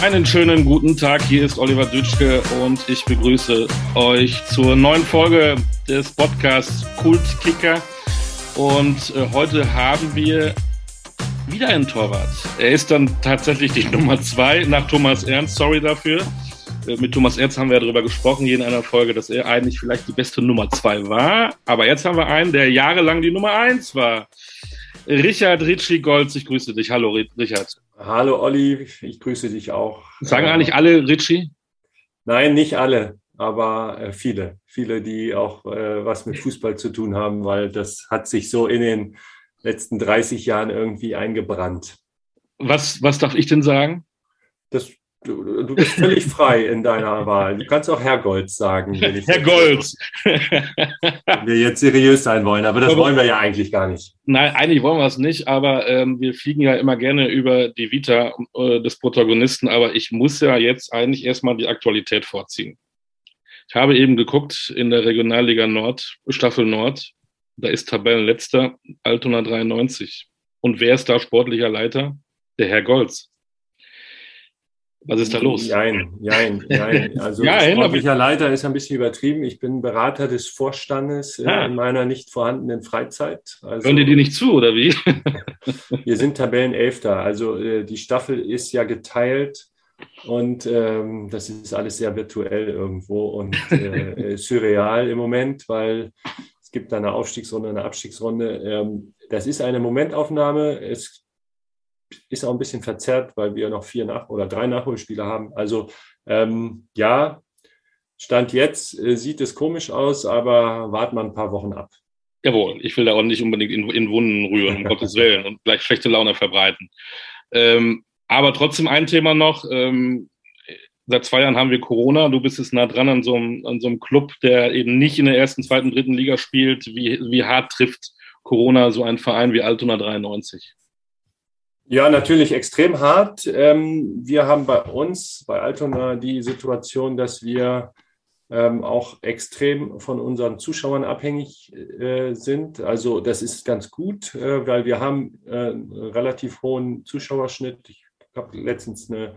Einen schönen guten Tag, hier ist Oliver Dütschke und ich begrüße euch zur neuen Folge des Podcasts Kultkicker. Und äh, heute haben wir wieder einen Torwart. Er ist dann tatsächlich die Nummer zwei nach Thomas Ernst, sorry dafür. Äh, mit Thomas Ernst haben wir ja darüber gesprochen, hier in einer Folge, dass er eigentlich vielleicht die beste Nummer zwei war. Aber jetzt haben wir einen, der jahrelang die Nummer eins war. Richard Ritchie Golds, ich grüße dich. Hallo, Richard. Hallo, Olli, ich grüße dich auch. Sagen äh, eigentlich alle Ritchie? Nein, nicht alle, aber äh, viele. Viele, die auch äh, was mit Fußball zu tun haben, weil das hat sich so in den letzten 30 Jahren irgendwie eingebrannt. Was, was darf ich denn sagen? Das Du, du, bist völlig frei in deiner Wahl. Du kannst auch Herr Golds sagen. Herr Golds. wenn wir jetzt seriös sein wollen, aber das aber, wollen wir ja eigentlich gar nicht. Nein, eigentlich wollen wir es nicht, aber ähm, wir fliegen ja immer gerne über die Vita äh, des Protagonisten, aber ich muss ja jetzt eigentlich erstmal die Aktualität vorziehen. Ich habe eben geguckt in der Regionalliga Nord, Staffel Nord, da ist Tabellenletzter Altona 93. Und wer ist da sportlicher Leiter? Der Herr Golds. Was ist da los? Nein, nein, nein. Also ja, sportlicher Leiter ist ein bisschen übertrieben. Ich bin Berater des Vorstandes ah. in meiner nicht vorhandenen Freizeit. Also, Hören die dir nicht zu, oder wie? wir sind Tabellenelfter. Also äh, die Staffel ist ja geteilt und ähm, das ist alles sehr virtuell irgendwo und äh, surreal im Moment, weil es gibt eine Aufstiegsrunde, eine Abstiegsrunde. Ähm, das ist eine Momentaufnahme. Es ist auch ein bisschen verzerrt, weil wir noch vier Nach- oder drei Nachholspieler haben. Also ähm, ja, Stand jetzt äh, sieht es komisch aus, aber warten wir ein paar Wochen ab. Jawohl, ich will da auch nicht unbedingt in, in Wunden rühren, um Gottes Willen, und gleich schlechte Laune verbreiten. Ähm, aber trotzdem ein Thema noch. Ähm, seit zwei Jahren haben wir Corona. Du bist jetzt nah dran an so, einem, an so einem Club, der eben nicht in der ersten, zweiten, dritten Liga spielt. Wie, wie hart trifft Corona so einen Verein wie Altona 93? Ja, natürlich extrem hart. Ähm, wir haben bei uns, bei Altona, die Situation, dass wir ähm, auch extrem von unseren Zuschauern abhängig äh, sind. Also das ist ganz gut, äh, weil wir haben äh, einen relativ hohen Zuschauerschnitt. Ich habe letztens eine,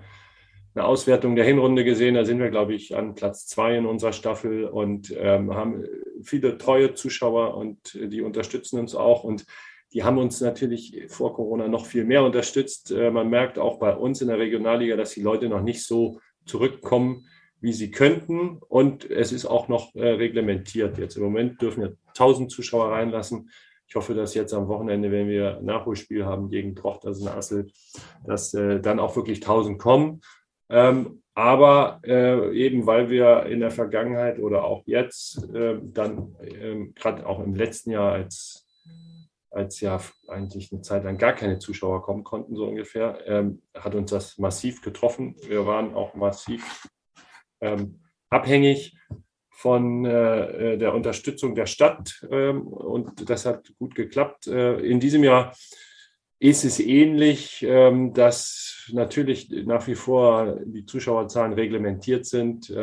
eine, Auswertung der Hinrunde gesehen. Da sind wir, glaube ich, an Platz zwei in unserer Staffel und ähm, haben viele treue Zuschauer und die unterstützen uns auch. Und die haben uns natürlich vor Corona noch viel mehr unterstützt. Äh, man merkt auch bei uns in der Regionalliga, dass die Leute noch nicht so zurückkommen, wie sie könnten. Und es ist auch noch äh, reglementiert. Jetzt im Moment dürfen wir 1000 Zuschauer reinlassen. Ich hoffe, dass jetzt am Wochenende, wenn wir Nachholspiel haben gegen Trochtersen Assel, dass äh, dann auch wirklich 1000 kommen. Ähm, aber eben weil wir in der Vergangenheit oder auch jetzt dann äh, gerade auch im letzten Jahr als als ja eigentlich eine Zeit lang gar keine Zuschauer kommen konnten, so ungefähr, ähm, hat uns das massiv getroffen. Wir waren auch massiv ähm, abhängig von äh, äh der Unterstützung der Stadt ähm, und das hat gut geklappt. Äh, in diesem Jahr ist es ähnlich, ähm, dass natürlich nach wie vor die Zuschauerzahlen reglementiert sind.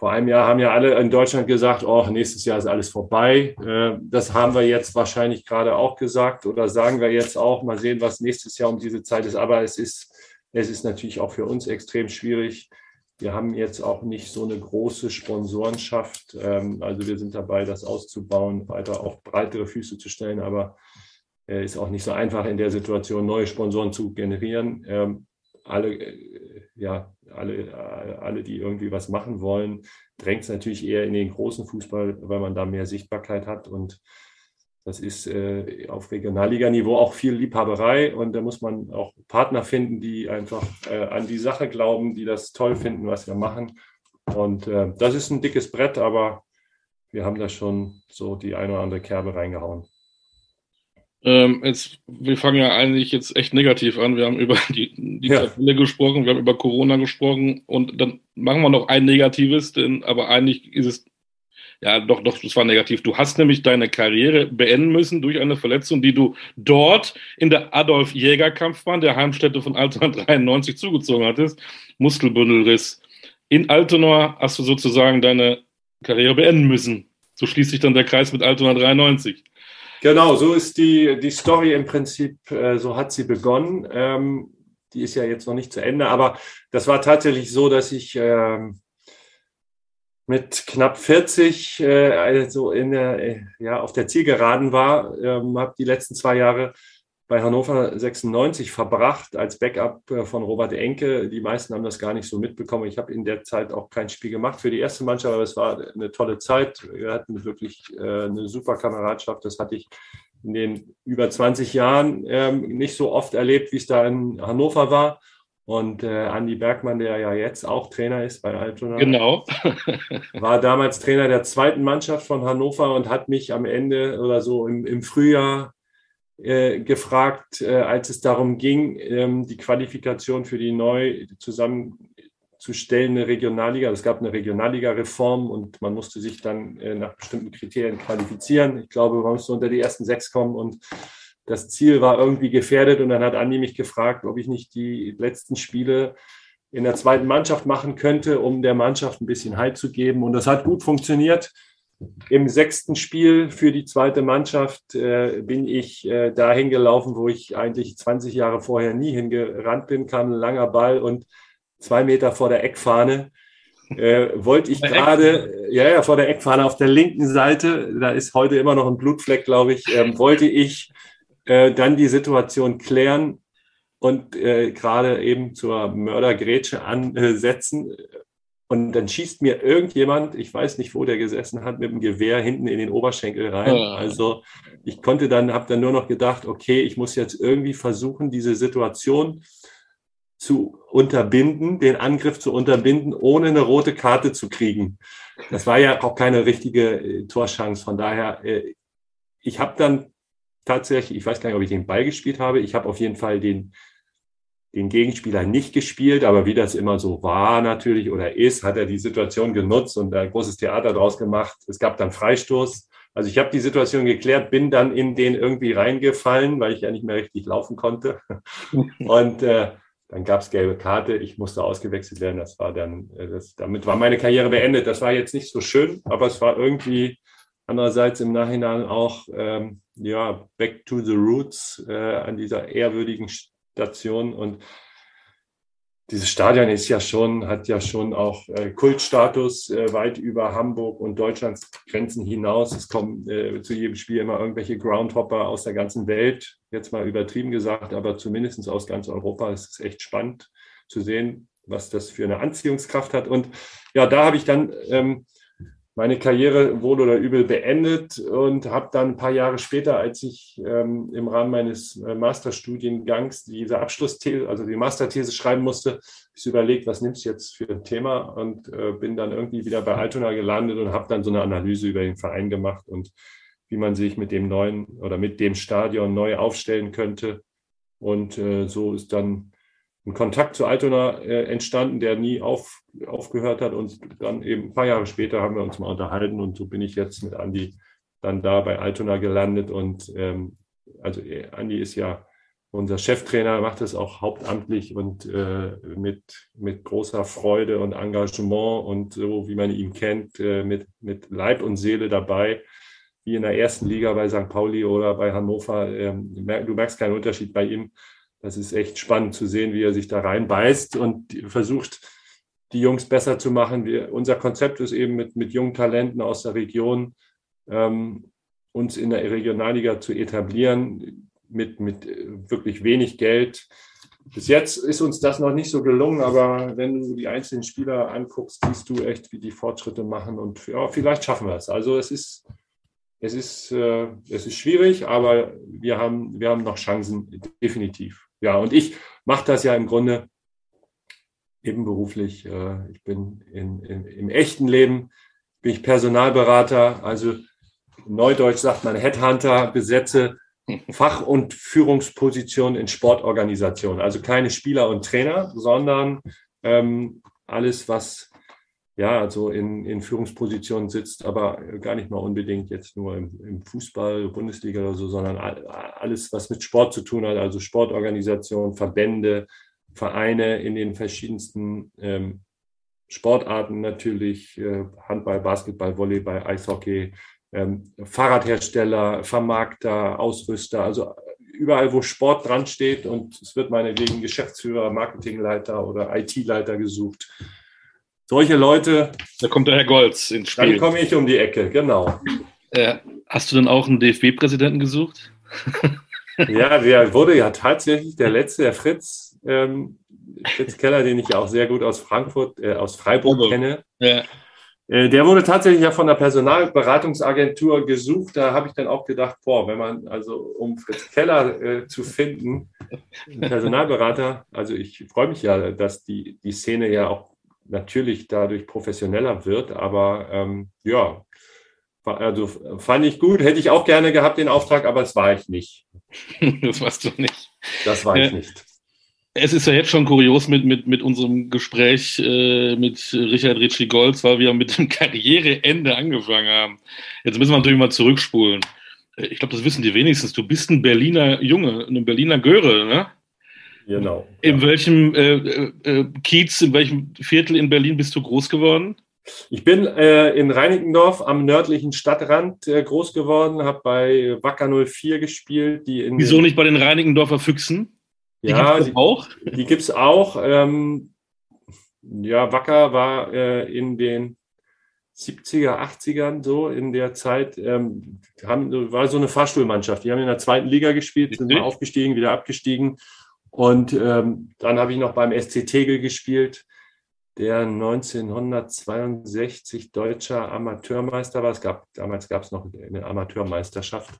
Vor einem Jahr haben ja alle in Deutschland gesagt, oh, nächstes Jahr ist alles vorbei. Äh, das haben wir jetzt wahrscheinlich gerade auch gesagt oder sagen wir jetzt auch. Mal sehen, was nächstes Jahr um diese Zeit ist. Aber es ist, es ist natürlich auch für uns extrem schwierig. Wir haben jetzt auch nicht so eine große Sponsorenschaft. Ähm, also wir sind dabei, das auszubauen, weiter auf breitere Füße zu stellen. Aber es äh, ist auch nicht so einfach in der Situation, neue Sponsoren zu generieren. Ähm, alle, äh, ja, alle, alle, die irgendwie was machen wollen, drängt es natürlich eher in den großen Fußball, weil man da mehr Sichtbarkeit hat. Und das ist äh, auf Regionalliganiveau auch viel Liebhaberei. Und da muss man auch Partner finden, die einfach äh, an die Sache glauben, die das toll finden, was wir machen. Und äh, das ist ein dickes Brett, aber wir haben da schon so die eine oder andere Kerbe reingehauen. Ähm, jetzt, wir fangen ja eigentlich jetzt echt negativ an. Wir haben über die, die ja. Tabelle gesprochen, wir haben über Corona gesprochen und dann machen wir noch ein negatives, denn aber eigentlich ist es ja doch, doch, das war negativ. Du hast nämlich deine Karriere beenden müssen durch eine Verletzung, die du dort in der Adolf Jäger Kampfbahn, der Heimstätte von Altona 93 zugezogen hattest. Muskelbündelriss. In Altona hast du sozusagen deine Karriere beenden müssen. So schließt sich dann der Kreis mit Altona 93. Genau, so ist die, die Story im Prinzip, äh, so hat sie begonnen. Ähm, die ist ja jetzt noch nicht zu Ende, aber das war tatsächlich so, dass ich äh, mit knapp 40 äh, also in der, äh, ja, auf der Zielgeraden war, ähm, habe die letzten zwei Jahre bei Hannover 96 verbracht als Backup äh, von Robert Enke. Die meisten haben das gar nicht so mitbekommen. Ich habe in der Zeit auch kein Spiel gemacht für die erste Mannschaft, aber es war eine tolle Zeit. Wir hatten wirklich äh, eine super Kameradschaft. Das hatte ich in den über 20 Jahren ähm, nicht so oft erlebt, wie es da in Hannover war. Und äh, Andy Bergmann, der ja jetzt auch Trainer ist bei Altona, genau. war damals Trainer der zweiten Mannschaft von Hannover und hat mich am Ende oder so im, im Frühjahr äh, gefragt, äh, als es darum ging, ähm, die Qualifikation für die neu zusammenzustellende Regionalliga. Es gab eine Regionalliga-Reform und man musste sich dann äh, nach bestimmten Kriterien qualifizieren. Ich glaube, man musste unter die ersten sechs kommen und das Ziel war irgendwie gefährdet und dann hat Andi mich gefragt, ob ich nicht die letzten Spiele in der zweiten Mannschaft machen könnte, um der Mannschaft ein bisschen Halt zu geben. Und das hat gut funktioniert. Im sechsten Spiel für die zweite Mannschaft äh, bin ich äh, dahin gelaufen, wo ich eigentlich 20 Jahre vorher nie hingerannt bin, kam ein langer Ball und zwei Meter vor der Eckfahne äh, wollte ich gerade, ja, ja, vor der Eckfahne auf der linken Seite, da ist heute immer noch ein Blutfleck, glaube ich, ähm, wollte ich äh, dann die Situation klären und äh, gerade eben zur Mördergrätsche ansetzen. Und dann schießt mir irgendjemand, ich weiß nicht, wo der gesessen hat, mit dem Gewehr hinten in den Oberschenkel rein. Ja. Also ich konnte dann, habe dann nur noch gedacht, okay, ich muss jetzt irgendwie versuchen, diese Situation zu unterbinden, den Angriff zu unterbinden, ohne eine rote Karte zu kriegen. Das war ja auch keine richtige äh, Torschance. Von daher, äh, ich habe dann tatsächlich, ich weiß gar nicht, ob ich den Ball gespielt habe. Ich habe auf jeden Fall den, den Gegenspieler nicht gespielt, aber wie das immer so war natürlich oder ist, hat er die Situation genutzt und ein großes Theater draus gemacht. Es gab dann Freistoß. Also ich habe die Situation geklärt, bin dann in den irgendwie reingefallen, weil ich ja nicht mehr richtig laufen konnte. Und äh, dann gab es gelbe Karte. Ich musste ausgewechselt werden. Das war dann, äh, das, damit war meine Karriere beendet. Das war jetzt nicht so schön, aber es war irgendwie andererseits im Nachhinein auch ähm, ja, back to the roots äh, an dieser ehrwürdigen Station. Und dieses Stadion ist ja schon, hat ja schon auch äh, Kultstatus äh, weit über Hamburg und Deutschlands Grenzen hinaus. Es kommen äh, zu jedem Spiel immer irgendwelche Groundhopper aus der ganzen Welt, jetzt mal übertrieben gesagt, aber zumindest aus ganz Europa. Es ist echt spannend zu sehen, was das für eine Anziehungskraft hat. Und ja, da habe ich dann ähm, meine Karriere wohl oder übel beendet und habe dann ein paar Jahre später, als ich ähm, im Rahmen meines äh, Masterstudiengangs diese Abschlussthese, also die Masterthese schreiben musste, ich überlegt, was nimmst du jetzt für ein Thema und äh, bin dann irgendwie wieder bei Altona gelandet und habe dann so eine Analyse über den Verein gemacht und wie man sich mit dem neuen oder mit dem Stadion neu aufstellen könnte. Und äh, so ist dann ein Kontakt zu Altona äh, entstanden, der nie auf, aufgehört hat. Und dann eben ein paar Jahre später haben wir uns mal unterhalten und so bin ich jetzt mit Andi dann da bei Altona gelandet. Und ähm, also äh, Andi ist ja unser Cheftrainer, macht es auch hauptamtlich und äh, mit, mit großer Freude und Engagement und so, wie man ihn kennt, äh, mit, mit Leib und Seele dabei, wie in der ersten Liga bei St. Pauli oder bei Hannover. Ähm, du merkst keinen Unterschied bei ihm das ist echt spannend zu sehen, wie er sich da reinbeißt und versucht, die Jungs besser zu machen. Wir, unser Konzept ist eben mit, mit jungen Talenten aus der Region, ähm, uns in der Regionalliga zu etablieren, mit, mit wirklich wenig Geld. Bis jetzt ist uns das noch nicht so gelungen, aber wenn du die einzelnen Spieler anguckst, siehst du echt, wie die Fortschritte machen und ja, vielleicht schaffen wir es. Also es ist, es ist, äh, es ist schwierig, aber wir haben, wir haben noch Chancen, definitiv. Ja, und ich mache das ja im Grunde nebenberuflich. Äh, ich bin in, in, im echten Leben bin ich Personalberater, also Neudeutsch sagt man Headhunter, besetze Fach- und Führungspositionen in Sportorganisationen. Also keine Spieler und Trainer, sondern ähm, alles, was ja, also in, in Führungspositionen sitzt, aber gar nicht mal unbedingt jetzt nur im, im, Fußball, Bundesliga oder so, sondern alles, was mit Sport zu tun hat, also Sportorganisationen, Verbände, Vereine in den verschiedensten ähm, Sportarten natürlich, äh, Handball, Basketball, Volleyball, Eishockey, ähm, Fahrradhersteller, Vermarkter, Ausrüster, also überall, wo Sport dran steht und es wird meinetwegen Geschäftsführer, Marketingleiter oder IT-Leiter gesucht. Solche Leute. Da kommt der Herr Golz ins Spiel. Dann komme ich um die Ecke, genau. Äh, hast du denn auch einen DFB-Präsidenten gesucht? ja, der wurde ja tatsächlich der letzte, der Fritz, ähm, Fritz Keller, den ich ja auch sehr gut aus Frankfurt, äh, aus Freiburg also, kenne. Ja. Äh, der wurde tatsächlich ja von der Personalberatungsagentur gesucht. Da habe ich dann auch gedacht, boah, wenn man also um Fritz Keller äh, zu finden, Personalberater, also ich freue mich ja, dass die, die Szene ja auch natürlich dadurch professioneller wird, aber ähm, ja, also fand ich gut, hätte ich auch gerne gehabt den Auftrag, aber das war ich nicht. das warst du nicht. Das war ich nicht. Es ist ja jetzt schon kurios mit, mit, mit unserem Gespräch äh, mit Richard Ritchie Golds, weil wir mit dem Karriereende angefangen haben. Jetzt müssen wir natürlich mal zurückspulen. Äh, ich glaube, das wissen die wenigstens. Du bist ein Berliner Junge, ein Berliner Göre, ne? Genau. In welchem äh, äh, Kiez, in welchem Viertel in Berlin bist du groß geworden? Ich bin äh, in Reinickendorf am nördlichen Stadtrand äh, groß geworden, habe bei Wacker 04 gespielt. Die in Wieso nicht bei den Reinickendorfer Füchsen? Die ja, gibt's die, auch. Die gibt es auch. Ähm, ja, Wacker war äh, in den 70er, 80ern so in der Zeit, ähm, haben, war so eine Fahrstuhlmannschaft. Die haben in der zweiten Liga gespielt, sind mal aufgestiegen, wieder abgestiegen. Und ähm, dann habe ich noch beim SC Tegel gespielt der 1962 deutscher Amateurmeister war. Es gab, damals gab es noch eine Amateurmeisterschaft.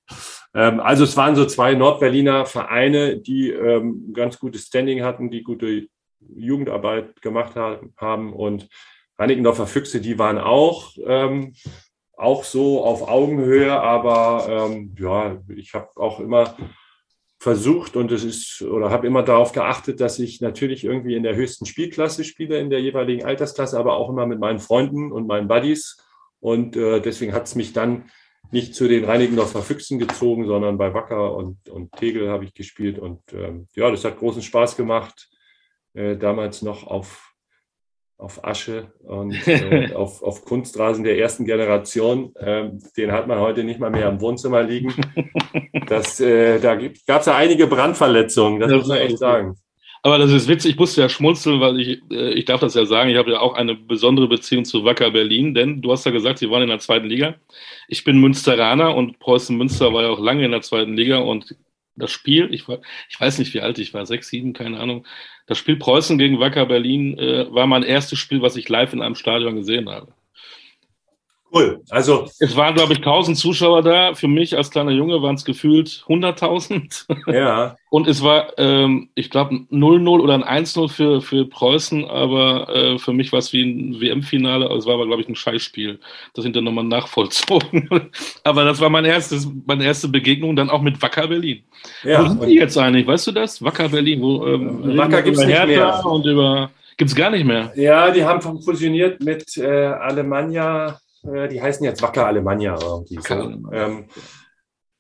Ähm, also es waren so zwei Nordberliner Vereine, die ähm, ganz gutes Standing hatten, die gute Jugendarbeit gemacht haben. Und Reinickendorfer Füchse, die waren auch, ähm, auch so auf Augenhöhe, aber ähm, ja, ich habe auch immer versucht und es ist oder habe immer darauf geachtet, dass ich natürlich irgendwie in der höchsten Spielklasse spiele, in der jeweiligen Altersklasse, aber auch immer mit meinen Freunden und meinen Buddies. Und äh, deswegen hat es mich dann nicht zu den Reinigendorfer Füchsen gezogen, sondern bei Wacker und, und Tegel habe ich gespielt. Und ähm, ja, das hat großen Spaß gemacht. Äh, damals noch auf auf Asche und äh, auf, auf Kunstrasen der ersten Generation. Ähm, den hat man heute nicht mal mehr im Wohnzimmer liegen. Das, äh, da gab es ja einige Brandverletzungen, das, das muss man echt sagen. Aber das ist witzig, ich musste ja schmunzeln, weil ich, äh, ich darf das ja sagen, ich habe ja auch eine besondere Beziehung zu Wacker Berlin, denn du hast ja gesagt, sie waren in der zweiten Liga. Ich bin Münsteraner und Preußen Münster war ja auch lange in der zweiten Liga und das Spiel, ich, war, ich weiß nicht, wie alt ich war, sechs, sieben, keine Ahnung. Das Spiel Preußen gegen Wacker Berlin äh, war mein erstes Spiel, was ich live in einem Stadion gesehen habe. Cool. Also es waren, glaube ich, 1000 Zuschauer da. Für mich als kleiner Junge waren es gefühlt 100.000. Ja. Und es war, ähm, ich glaube, 0-0 oder ein 1-0 für, für Preußen, aber äh, für mich war es wie ein WM-Finale. Also es war aber, glaube ich, ein Scheißspiel. Das sind dann nochmal nachvollzogen. aber das war mein erstes, meine erste Begegnung dann auch mit Wacker Berlin. Ja, Wo sind die jetzt eigentlich? Weißt du das? Wacker Berlin. Wo, ähm, Wacker gibt es nicht mehr. Und über Gibt es gar nicht mehr. Ja, die haben fusioniert mit äh, Alemannia äh, die heißen jetzt Wacker Alemannia irgendwie. So. Ähm,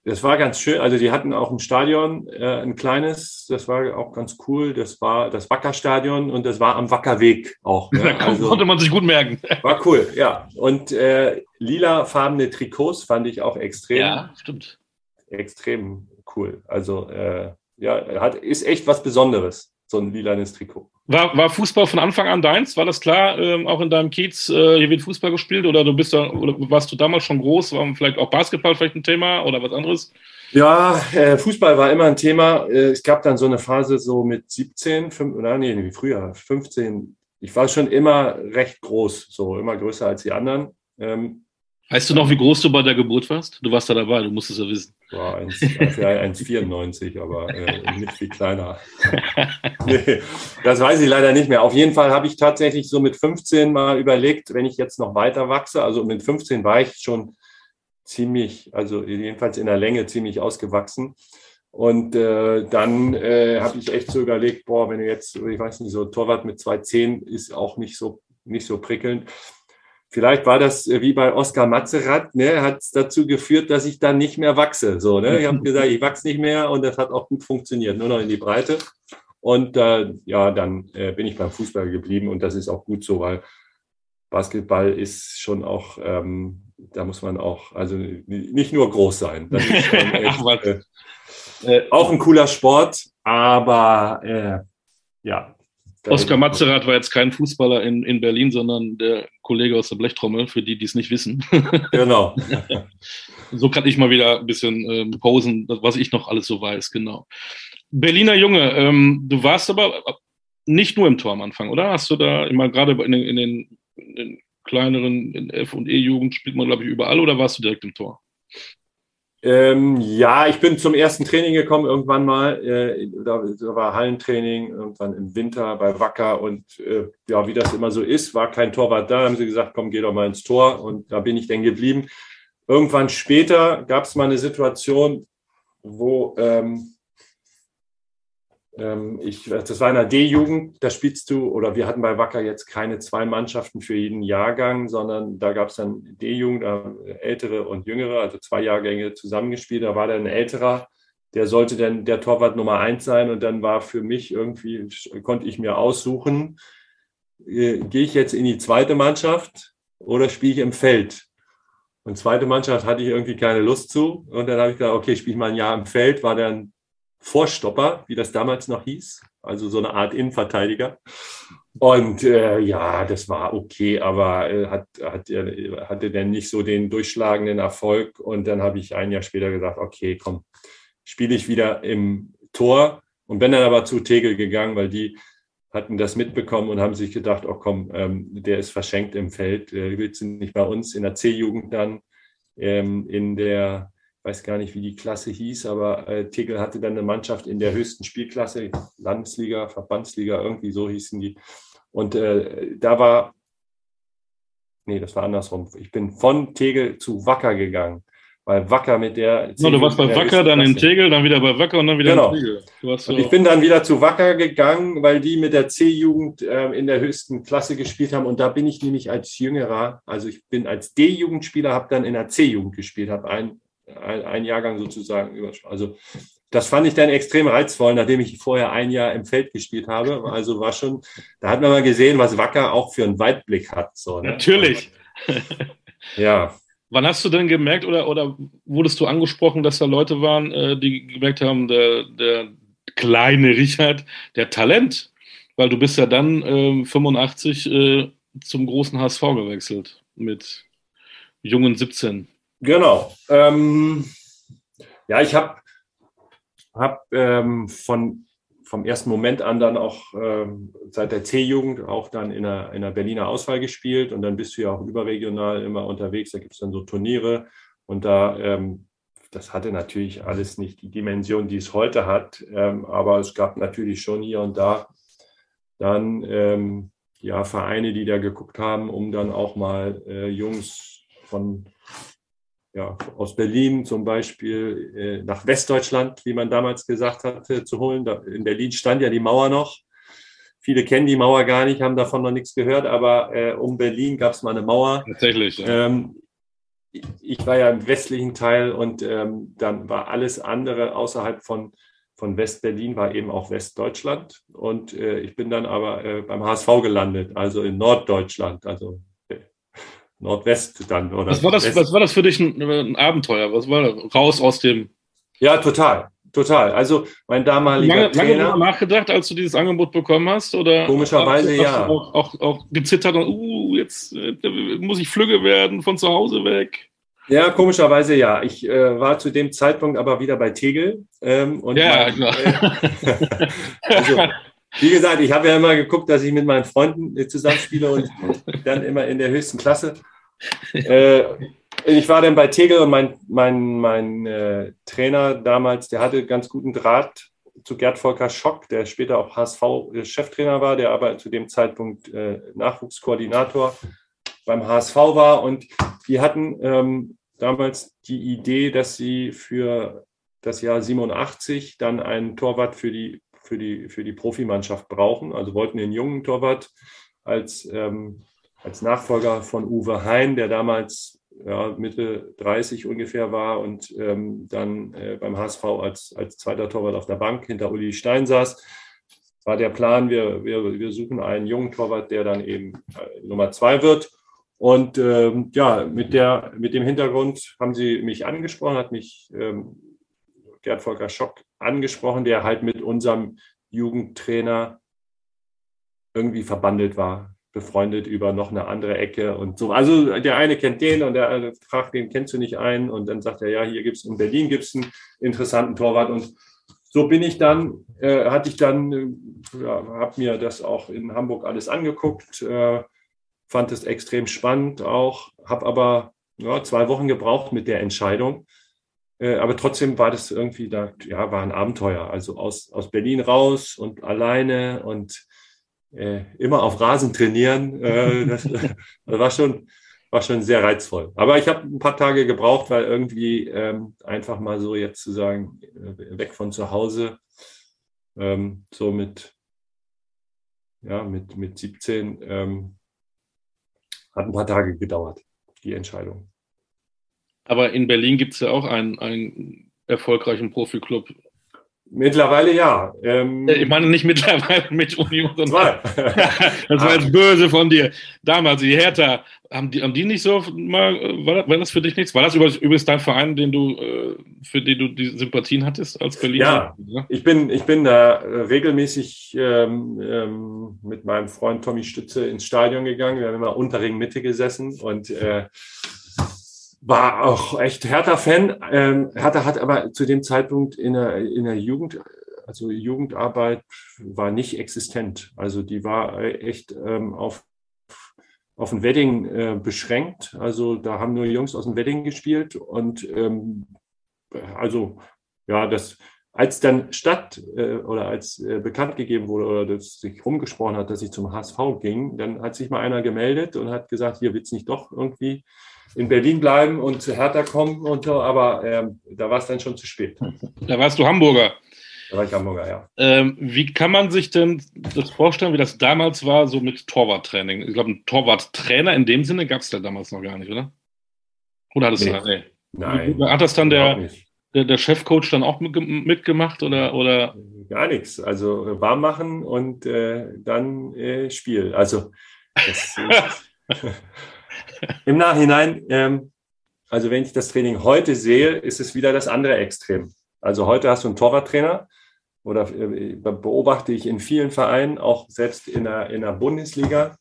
das war ganz schön. Also die hatten auch ein Stadion, äh, ein kleines, das war auch ganz cool. Das war das Wackerstadion und das war am Wackerweg auch. Ne? Also, konnte man sich gut merken. War cool, ja. Und äh, lilafarbene Trikots fand ich auch extrem. Ja, stimmt. Extrem cool. Also äh, ja, hat, ist echt was Besonderes so ein lilanes Trikot. War, war Fußball von Anfang an deins? War das klar, ähm, auch in deinem Kiez, äh, hier wird Fußball gespielt oder du bist da, oder warst du damals schon groß? War vielleicht auch Basketball vielleicht ein Thema oder was anderes? Ja, äh, Fußball war immer ein Thema. Äh, es gab dann so eine Phase so mit 17, 5, oder nee, wie früher, 15. Ich war schon immer recht groß, so immer größer als die anderen. Ähm, Weißt du noch, wie groß du bei der Geburt warst? Du warst da dabei, du musst es ja wissen. War 1,94, aber äh, nicht viel kleiner. nee, das weiß ich leider nicht mehr. Auf jeden Fall habe ich tatsächlich so mit 15 mal überlegt, wenn ich jetzt noch weiter wachse. Also mit 15 war ich schon ziemlich, also jedenfalls in der Länge ziemlich ausgewachsen. Und äh, dann äh, habe ich echt so überlegt, boah, wenn du jetzt, ich weiß nicht, so Torwart mit 2,10 ist auch nicht so, nicht so prickelnd. Vielleicht war das äh, wie bei Oskar Matzerath, ne, hat es dazu geführt, dass ich dann nicht mehr wachse. So, ne? Ich habe gesagt, ich wachse nicht mehr und das hat auch gut funktioniert, nur noch in die Breite. Und äh, ja, dann äh, bin ich beim Fußball geblieben und das ist auch gut so, weil Basketball ist schon auch, ähm, da muss man auch, also nicht nur groß sein. Das ist echt, äh, Äh, auch ein cooler Sport, aber äh, ja. Oskar Matzerath war jetzt kein Fußballer in, in Berlin, sondern der Kollege aus der Blechtrommel, für die, die es nicht wissen. Genau. so kann ich mal wieder ein bisschen ähm, posen, was ich noch alles so weiß, genau. Berliner Junge, ähm, du warst aber nicht nur im Tor am Anfang, oder? Hast du da immer gerade in den, in den, in den kleineren, in F- und E-Jugend spielt man, glaube ich, überall oder warst du direkt im Tor? Ähm, ja, ich bin zum ersten Training gekommen irgendwann mal. Äh, da, da, war Hallentraining irgendwann im Winter bei Wacker und äh, ja, wie das immer so ist, war kein Torwart da. Haben sie gesagt, komm, geh doch mal ins Tor und da bin ich dann geblieben. Irgendwann später gab es mal eine Situation, wo ähm, ich, das war in der D-Jugend, da spielst du, oder wir hatten bei Wacker jetzt keine zwei Mannschaften für jeden Jahrgang, sondern da gab es dann D-Jugend, ältere und jüngere, also zwei Jahrgänge zusammengespielt. Da war dann ein älterer, der sollte dann der Torwart Nummer eins sein und dann war für mich irgendwie, konnte ich mir aussuchen, äh, gehe ich jetzt in die zweite Mannschaft oder spiele ich im Feld? Und zweite Mannschaft hatte ich irgendwie keine Lust zu. Und dann habe ich gesagt, okay, spiele ich mal ein Jahr im Feld, war dann Vorstopper, wie das damals noch hieß, also so eine Art Innenverteidiger. Und äh, ja, das war okay, aber äh, hat, hat, äh, hatte dann nicht so den durchschlagenden Erfolg. Und dann habe ich ein Jahr später gesagt, okay, komm, spiele ich wieder im Tor und bin dann aber zu Tegel gegangen, weil die hatten das mitbekommen und haben sich gedacht, oh komm, ähm, der ist verschenkt im Feld, äh, willst du nicht bei uns in der C-Jugend dann ähm, in der weiß gar nicht, wie die Klasse hieß, aber äh, Tegel hatte dann eine Mannschaft in der höchsten Spielklasse, Landesliga, Verbandsliga, irgendwie so hießen die. Und äh, da war, nee, das war andersrum. Ich bin von Tegel zu Wacker gegangen, weil Wacker mit der. No, du warst bei Wacker, dann in Tegel, dann wieder bei Wacker und dann wieder genau. in Tegel. So und ich bin dann wieder zu Wacker gegangen, weil die mit der C-Jugend äh, in der höchsten Klasse gespielt haben. Und da bin ich nämlich als Jüngerer, also ich bin als D-Jugendspieler, habe dann in der C-Jugend gespielt, habe ein ein, ein Jahrgang sozusagen über. Also das fand ich dann extrem reizvoll, nachdem ich vorher ein Jahr im Feld gespielt habe. Also war schon, da hat man mal gesehen, was Wacker auch für einen Weitblick hat. So, ne? Natürlich. ja. Wann hast du denn gemerkt oder, oder wurdest du angesprochen, dass da Leute waren, äh, die gemerkt haben, der, der kleine Richard, der Talent, weil du bist ja dann äh, 85 äh, zum großen HSV gewechselt mit jungen 17. Genau. Ähm, ja, ich habe hab, ähm, von vom ersten Moment an dann auch ähm, seit der C-Jugend auch dann in der, in der Berliner Auswahl gespielt und dann bist du ja auch überregional immer unterwegs. Da gibt es dann so Turniere und da, ähm, das hatte natürlich alles nicht die Dimension, die es heute hat, ähm, aber es gab natürlich schon hier und da dann ähm, ja Vereine, die da geguckt haben, um dann auch mal äh, Jungs von ja, aus Berlin zum Beispiel äh, nach Westdeutschland, wie man damals gesagt hatte, zu holen. Da, in Berlin stand ja die Mauer noch. Viele kennen die Mauer gar nicht, haben davon noch nichts gehört, aber äh, um Berlin gab es mal eine Mauer. Tatsächlich. Ja. Ähm, ich war ja im westlichen Teil und ähm, dann war alles andere außerhalb von, von West-Berlin, war eben auch Westdeutschland. Und äh, ich bin dann aber äh, beim HSV gelandet, also in Norddeutschland, also Nordwest dann. Oder was, war das, was war das für dich ein, ein, Abenteuer? Was war das? Raus aus dem. Ja, total. Total. Also mein damaliger lange, Trainer. Lange nachgedacht, als du dieses Angebot bekommen hast? Oder komischerweise hast, ja. Auch, auch, auch, gezittert und, uh, jetzt äh, muss ich Flügge werden von zu Hause weg. Ja, komischerweise ja. Ich äh, war zu dem Zeitpunkt aber wieder bei Tegel. Ähm, und ja, mein, klar. Äh, also, wie gesagt, ich habe ja immer geguckt, dass ich mit meinen Freunden zusammenspiele und dann immer in der höchsten Klasse. Äh, ich war dann bei Tegel und mein, mein, mein äh, Trainer damals, der hatte ganz guten Draht zu Gerd Volker Schock, der später auch HSV-Cheftrainer war, der aber zu dem Zeitpunkt äh, Nachwuchskoordinator beim HSV war. Und die hatten ähm, damals die Idee, dass sie für das Jahr 87 dann einen Torwart für die, für die, für die Profimannschaft brauchen. Also wollten den jungen Torwart als, ähm, als Nachfolger von Uwe Hein, der damals ja, Mitte 30 ungefähr war und ähm, dann äh, beim HSV als, als zweiter Torwart auf der Bank hinter Uli Stein saß. War der Plan, wir, wir, wir suchen einen jungen Torwart, der dann eben äh, Nummer zwei wird. Und ähm, ja, mit, der, mit dem Hintergrund haben sie mich angesprochen, hat mich ähm, Gerd Volker Schock angesprochen, der halt mit unserem Jugendtrainer irgendwie verbandelt war, befreundet über noch eine andere Ecke und so. Also der eine kennt den und der andere fragt, den kennst du nicht ein und dann sagt er, ja, hier gibt es in Berlin gibt's einen interessanten Torwart und so bin ich dann, äh, hatte ich dann, äh, ja, habe mir das auch in Hamburg alles angeguckt, äh, fand es extrem spannend auch, habe aber ja, zwei Wochen gebraucht mit der Entscheidung. Äh, aber trotzdem war das irgendwie da, ja, war ein Abenteuer. Also aus, aus Berlin raus und alleine und äh, immer auf Rasen trainieren. Äh, das, das, war schon, war schon sehr reizvoll. Aber ich habe ein paar Tage gebraucht, weil irgendwie ähm, einfach mal so jetzt zu sagen, äh, weg von zu Hause, ähm, so mit, ja, mit, mit 17, ähm, hat ein paar Tage gedauert, die Entscheidung. Aber in Berlin gibt es ja auch einen, einen erfolgreichen Profiklub. Mittlerweile ja. Ähm, ich meine nicht mittlerweile mit Union, sondern das war jetzt böse von dir. Damals, die Hertha, haben die, haben die nicht so mal, war, war das für dich nichts? War das übrigens dein Verein, den du, äh, für den du die Sympathien hattest als Berliner? Ja, ich bin, ich bin da regelmäßig ähm, ähm, mit meinem Freund Tommy Stütze ins Stadion gegangen. Wir haben immer Unterring Mitte gesessen und äh, war auch echt Hertha-Fan. Ähm, Hertha hat aber zu dem Zeitpunkt in der, in der Jugend, also Jugendarbeit war nicht existent. Also die war echt ähm, auf, auf ein Wedding äh, beschränkt. Also da haben nur Jungs aus dem Wedding gespielt und ähm, also ja, das als dann Stadt äh, oder als äh, bekannt gegeben wurde oder das sich rumgesprochen hat, dass ich zum HSV ging, dann hat sich mal einer gemeldet und hat gesagt, hier wird's nicht doch irgendwie in Berlin bleiben und zu Hertha kommen und so, aber ähm, da war es dann schon zu spät. Da warst du Hamburger. Da war ich Hamburger, ja. Ähm, wie kann man sich denn das vorstellen, wie das damals war, so mit Torwarttraining? Ich glaube, ein Torwarttrainer in dem Sinne gab es da damals noch gar nicht, oder? Oder hat es nee. nee. Nein. Hat das dann der, der, der, Chefcoach dann auch mitgemacht oder, oder? Gar nichts. Also warm machen und äh, dann äh, Spiel. Also das, Im Nachhinein, ähm, also wenn ich das Training heute sehe, ist es wieder das andere Extrem. Also heute hast du einen Torwarttrainer oder äh, beobachte ich in vielen Vereinen, auch selbst in der, in der Bundesliga.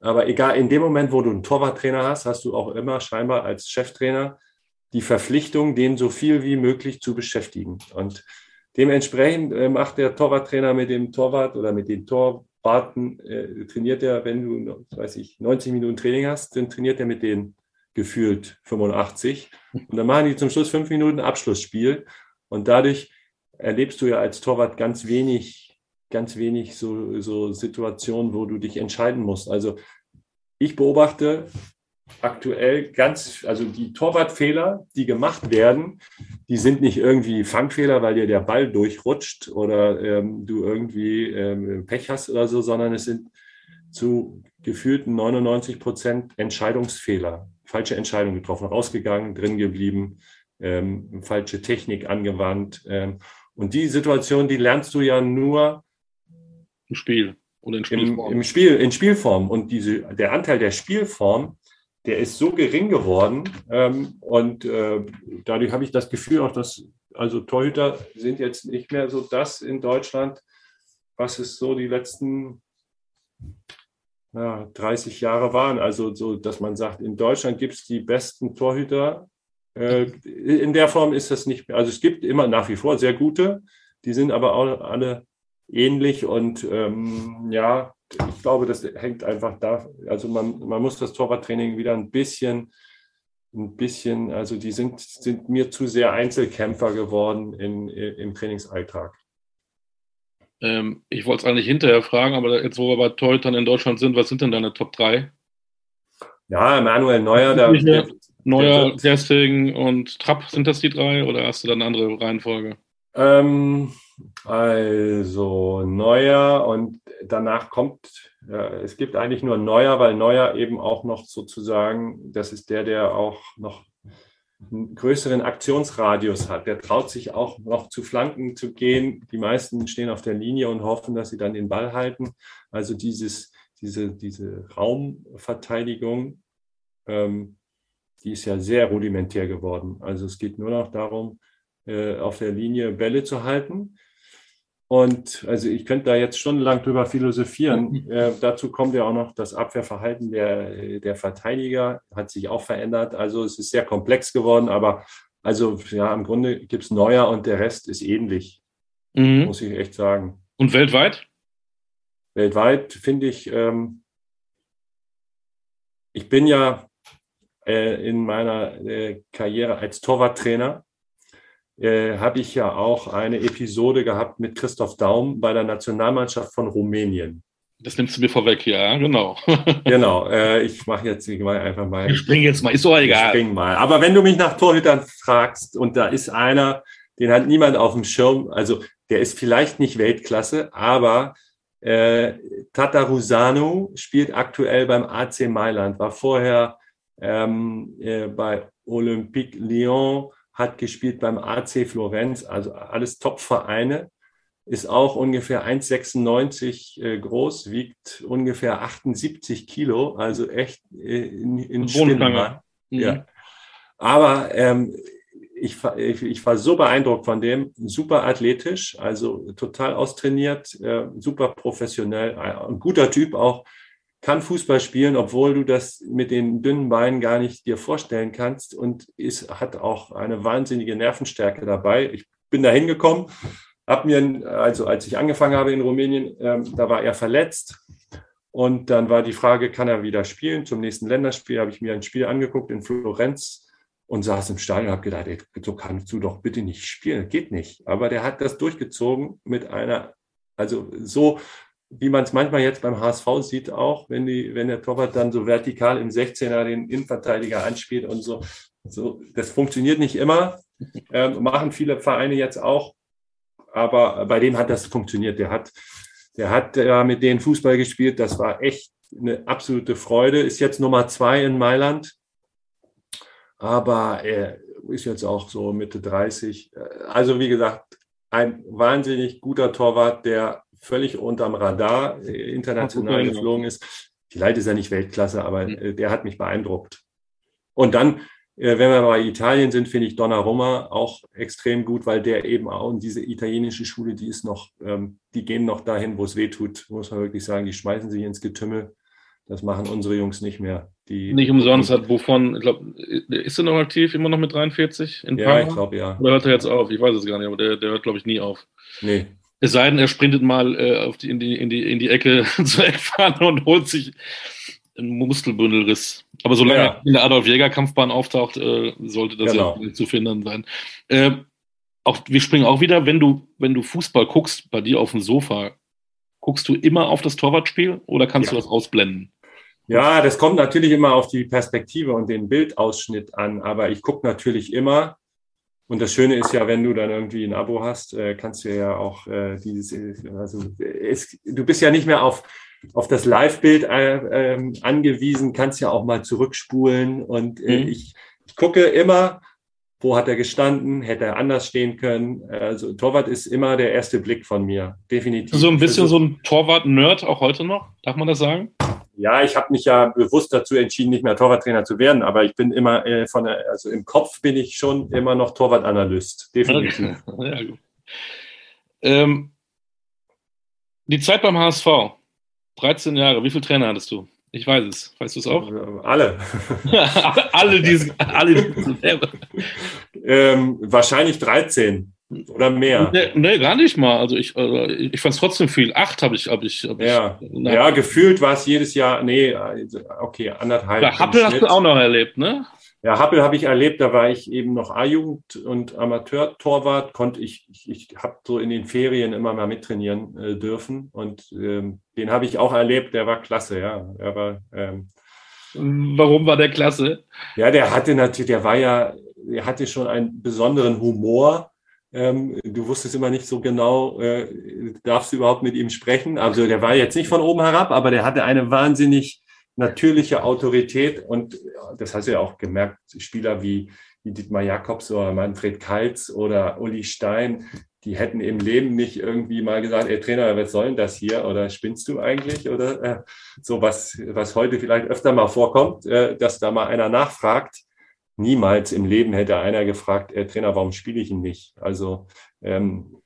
Aber egal, in dem Moment, wo du einen Torwarttrainer hast, hast du auch immer scheinbar als Cheftrainer die Verpflichtung, den so viel wie möglich zu beschäftigen. Und dementsprechend äh, macht der Torwarttrainer mit dem Torwart oder mit den Tor, Sparten äh, trainiert er, wenn du, weiß ich, 90 Minuten Training hast, dann trainiert er mit denen gefühlt 85. Und dann machen die zum Schluss fünf Minuten Abschlussspiel. Und dadurch erlebst du ja als Torwart ganz wenig, ganz wenig so, so Situationen, wo du dich entscheiden musst. Also ich beobachte aktuell ganz, also die Torwartfehler, die gemacht werden, die sind nicht irgendwie Fangfehler, weil dir der Ball durchrutscht oder ähm, du irgendwie ähm, Pech hast oder so, sondern es sind zu gefühlten 99 Prozent Entscheidungsfehler, falsche Entscheidung getroffen, rausgegangen, drin geblieben, ähm, falsche Technik angewandt. Ähm, und die Situation, die lernst du ja nur im Spiel oder in Spielform. Im, im Spiel, in Spielform. Und diese, der Anteil der Spielform, der ist so gering geworden. Ähm, und äh, dadurch habe ich das Gefühl auch, dass also Torhüter sind jetzt nicht mehr so das in Deutschland, was es so die letzten ja, 30 Jahre waren. Also so, dass man sagt, in Deutschland gibt es die besten Torhüter. Äh, in der Form ist das nicht mehr. Also es gibt immer nach wie vor sehr gute, die sind aber auch alle ähnlich und ähm, ja, ich glaube, das hängt einfach da, also man, man muss das Torwarttraining wieder ein bisschen, ein bisschen, also die sind, sind mir zu sehr Einzelkämpfer geworden in, im Trainingsalltag. Ähm, ich wollte es eigentlich hinterher fragen, aber jetzt, wo wir bei Torhütern in Deutschland sind, was sind denn deine Top 3? Ja, Manuel Neuer, der, der, Neuer, Gerstegen und Trapp, sind das die drei oder hast du dann eine andere Reihenfolge? Ähm, also Neuer und danach kommt, ja, es gibt eigentlich nur Neuer, weil Neuer eben auch noch sozusagen, das ist der, der auch noch einen größeren Aktionsradius hat. Der traut sich auch noch zu Flanken zu gehen. Die meisten stehen auf der Linie und hoffen, dass sie dann den Ball halten. Also dieses, diese, diese Raumverteidigung, ähm, die ist ja sehr rudimentär geworden. Also es geht nur noch darum, äh, auf der Linie Bälle zu halten. Und also ich könnte da jetzt stundenlang drüber philosophieren. Mhm. Äh, dazu kommt ja auch noch das Abwehrverhalten der, der Verteidiger, hat sich auch verändert. Also es ist sehr komplex geworden, aber also ja, im Grunde gibt es Neuer und der Rest ist ähnlich, mhm. muss ich echt sagen. Und weltweit? Weltweit finde ich, ähm, ich bin ja äh, in meiner äh, Karriere als Torwarttrainer äh, habe ich ja auch eine Episode gehabt mit Christoph Daum bei der Nationalmannschaft von Rumänien. Das nimmst du mir vorweg, ja, genau. genau, äh, ich mache jetzt ich mach einfach mal. Ich spring jetzt mal, ist doch egal. Ich spring mal. Aber wenn du mich nach Torhütern fragst und da ist einer, den hat niemand auf dem Schirm, also der ist vielleicht nicht Weltklasse, aber äh, Tata Rusano spielt aktuell beim AC Mailand, war vorher ähm, äh, bei Olympique Lyon, hat gespielt beim AC Florenz, also alles Top-Vereine, ist auch ungefähr 1,96 äh, groß, wiegt ungefähr 78 Kilo, also echt äh, in, in Spinnenmann. Mhm. Ja. Aber ähm, ich, ich, ich, war so beeindruckt von dem, super athletisch, also total austrainiert, äh, super professionell, ein guter Typ auch, kann Fußball spielen, obwohl du das mit den dünnen Beinen gar nicht dir vorstellen kannst und ist, hat auch eine wahnsinnige Nervenstärke dabei. Ich bin da hingekommen, habe mir, also als ich angefangen habe in Rumänien, äh, da war er verletzt. Und dann war die Frage, kann er wieder spielen? Zum nächsten Länderspiel habe ich mir ein Spiel angeguckt in Florenz und saß im Stadion und habe gedacht, ey, so kannst du doch bitte nicht spielen, geht nicht. Aber der hat das durchgezogen mit einer, also so wie man es manchmal jetzt beim HSV sieht, auch wenn, die, wenn der Torwart dann so vertikal im 16er den Innenverteidiger anspielt und so. so das funktioniert nicht immer, ähm, machen viele Vereine jetzt auch, aber bei dem hat das funktioniert. Der hat, der hat äh, mit denen Fußball gespielt, das war echt eine absolute Freude. Ist jetzt Nummer zwei in Mailand, aber er ist jetzt auch so Mitte 30. Also wie gesagt, ein wahnsinnig guter Torwart, der völlig unterm Radar äh, international okay, geflogen ist. Vielleicht ist er nicht Weltklasse, aber mhm. der hat mich beeindruckt. Und dann, äh, wenn wir bei Italien sind, finde ich Donnarumma auch extrem gut, weil der eben auch in diese italienische Schule, die ist noch, ähm, die gehen noch dahin, wo es weh tut, muss man wirklich sagen. Die schmeißen sich ins Getümmel. Das machen unsere Jungs nicht mehr. Die, nicht umsonst hat Buffon, ich glaube, ist er noch aktiv, immer noch mit 43 in Ja, ich glaube ja. Oder hört er jetzt auf? Ich weiß es gar nicht, aber der, der hört, glaube ich, nie auf. Nee. Es sei denn, er sprintet mal äh, die, in, die, in, die, in die Ecke zur Eckfahne und holt sich einen Muskelbündelriss. Aber solange ja. er in der Adolf-Jäger-Kampfbahn auftaucht, äh, sollte das genau. ja zu finden sein. Äh, auch, wir springen auch wieder, wenn du, wenn du Fußball guckst, bei dir auf dem Sofa, guckst du immer auf das Torwartspiel oder kannst ja. du das ausblenden? Ja, das kommt natürlich immer auf die Perspektive und den Bildausschnitt an, aber ich gucke natürlich immer, und das Schöne ist ja, wenn du dann irgendwie ein Abo hast, äh, kannst du ja auch äh, dieses, also es, du bist ja nicht mehr auf, auf das Live-Bild äh, ähm, angewiesen, kannst ja auch mal zurückspulen. Und äh, mhm. ich, ich gucke immer, wo hat er gestanden, hätte er anders stehen können. Also Torwart ist immer der erste Blick von mir, definitiv. So ein bisschen so ein Torwart-Nerd auch heute noch, darf man das sagen? Ja, ich habe mich ja bewusst dazu entschieden, nicht mehr Torwarttrainer zu werden, aber ich bin immer äh, von der, also im Kopf bin ich schon immer noch Torwartanalyst, definitiv. Ja, gut. Ähm, die Zeit beim HSV, 13 Jahre, wie viele Trainer hattest du? Ich weiß es. Weißt du es auch? Alle. alle diese, alle diese ähm, wahrscheinlich 13. Oder mehr? Nee, nee, gar nicht mal. Also ich, also ich fand es trotzdem viel. Acht habe ich, hab ich, hab ja. Ich, ja, gefühlt war es jedes Jahr, nee, okay, anderthalb. Ja, Happel hast du auch noch erlebt, ne? Ja, Happel habe ich erlebt, da war ich eben noch A-Jugend und Amateur-Torwart, konnte ich, ich, ich habe so in den Ferien immer mal mittrainieren äh, dürfen und ähm, den habe ich auch erlebt, der war klasse, ja. Er war, ähm, Warum war der klasse? Ja, der hatte natürlich, der war ja, er hatte schon einen besonderen Humor ähm, du wusstest immer nicht so genau, äh, darfst du überhaupt mit ihm sprechen. Also der war jetzt nicht von oben herab, aber der hatte eine wahnsinnig natürliche Autorität und das hast du ja auch gemerkt, Spieler wie, wie Dietmar Jakobs oder Manfred Kaltz oder Uli Stein, die hätten im Leben nicht irgendwie mal gesagt, ey Trainer, was soll denn das hier? Oder spinnst du eigentlich? Oder äh, so was, was heute vielleicht öfter mal vorkommt, äh, dass da mal einer nachfragt. Niemals im Leben hätte einer gefragt, äh, Trainer, warum spiele ich ihn nicht? Also ähm,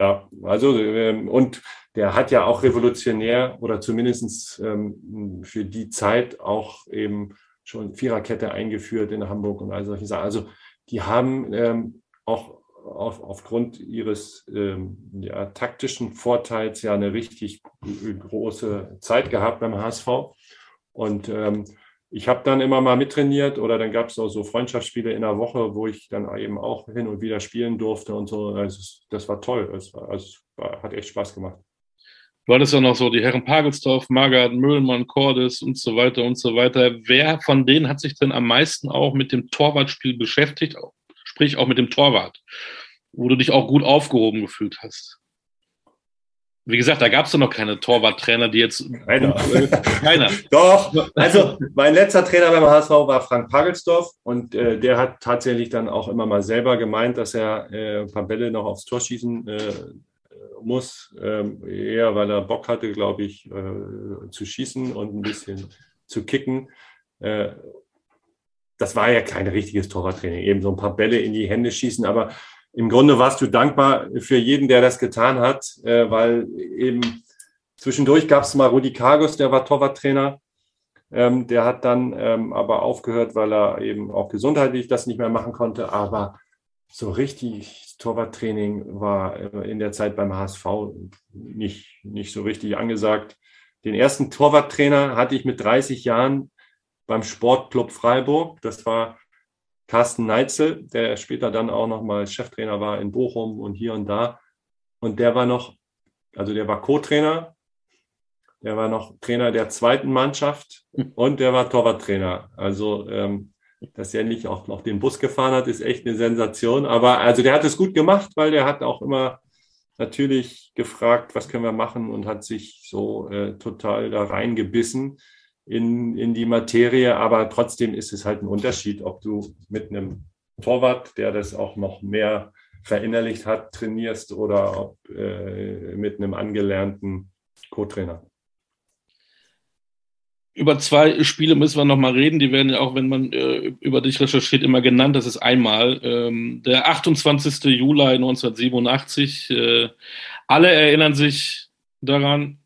ja, also ähm, und der hat ja auch revolutionär oder zumindest ähm, für die Zeit auch eben schon Viererkette eingeführt in Hamburg und all solche Sachen. Also die haben ähm, auch auf, aufgrund ihres ähm, ja, taktischen Vorteils ja eine richtig große Zeit gehabt beim HSV. Und ähm, ich habe dann immer mal mittrainiert oder dann gab es auch so Freundschaftsspiele in der Woche, wo ich dann eben auch hin und wieder spielen durfte und so. Also das war toll. Das war, also war, hat echt Spaß gemacht. Du hattest ja noch so die Herren Pagelsdorf, Magath, Müllmann, Cordes und so weiter und so weiter. Wer von denen hat sich denn am meisten auch mit dem Torwartspiel beschäftigt? Sprich auch mit dem Torwart, wo du dich auch gut aufgehoben gefühlt hast. Wie gesagt, da gab es doch noch keine Torwarttrainer, die jetzt. Keiner. Keiner. Doch, also mein letzter Trainer beim HSV war Frank Pagelsdorf und äh, der hat tatsächlich dann auch immer mal selber gemeint, dass er äh, ein paar Bälle noch aufs Tor schießen äh, muss. Ähm, eher, weil er Bock hatte, glaube ich, äh, zu schießen und ein bisschen zu kicken. Äh, das war ja kein richtiges Torwarttraining, eben so ein paar Bälle in die Hände schießen, aber im Grunde warst du dankbar für jeden, der das getan hat, äh, weil eben zwischendurch gab es mal Rudi Kargus, der war Torwarttrainer. Ähm, der hat dann ähm, aber aufgehört, weil er eben auch gesundheitlich das nicht mehr machen konnte. Aber so richtig Torwarttraining war in der Zeit beim HSV nicht, nicht so richtig angesagt. Den ersten Torwarttrainer hatte ich mit 30 Jahren beim Sportclub Freiburg. Das war Carsten Neitzel, der später dann auch nochmal Cheftrainer war in Bochum und hier und da. Und der war noch, also der war Co-Trainer, der war noch Trainer der zweiten Mannschaft und der war Torwarttrainer. Also, ähm, dass er nicht auch noch den Bus gefahren hat, ist echt eine Sensation. Aber also der hat es gut gemacht, weil der hat auch immer natürlich gefragt, was können wir machen und hat sich so äh, total da reingebissen in, in die Materie, aber trotzdem ist es halt ein Unterschied, ob du mit einem Torwart, der das auch noch mehr verinnerlicht hat, trainierst oder ob äh, mit einem angelernten Co-Trainer. Über zwei Spiele müssen wir noch mal reden. Die werden ja auch, wenn man äh, über dich recherchiert, immer genannt. Das ist einmal ähm, der 28. Juli 1987. Äh, alle erinnern sich daran,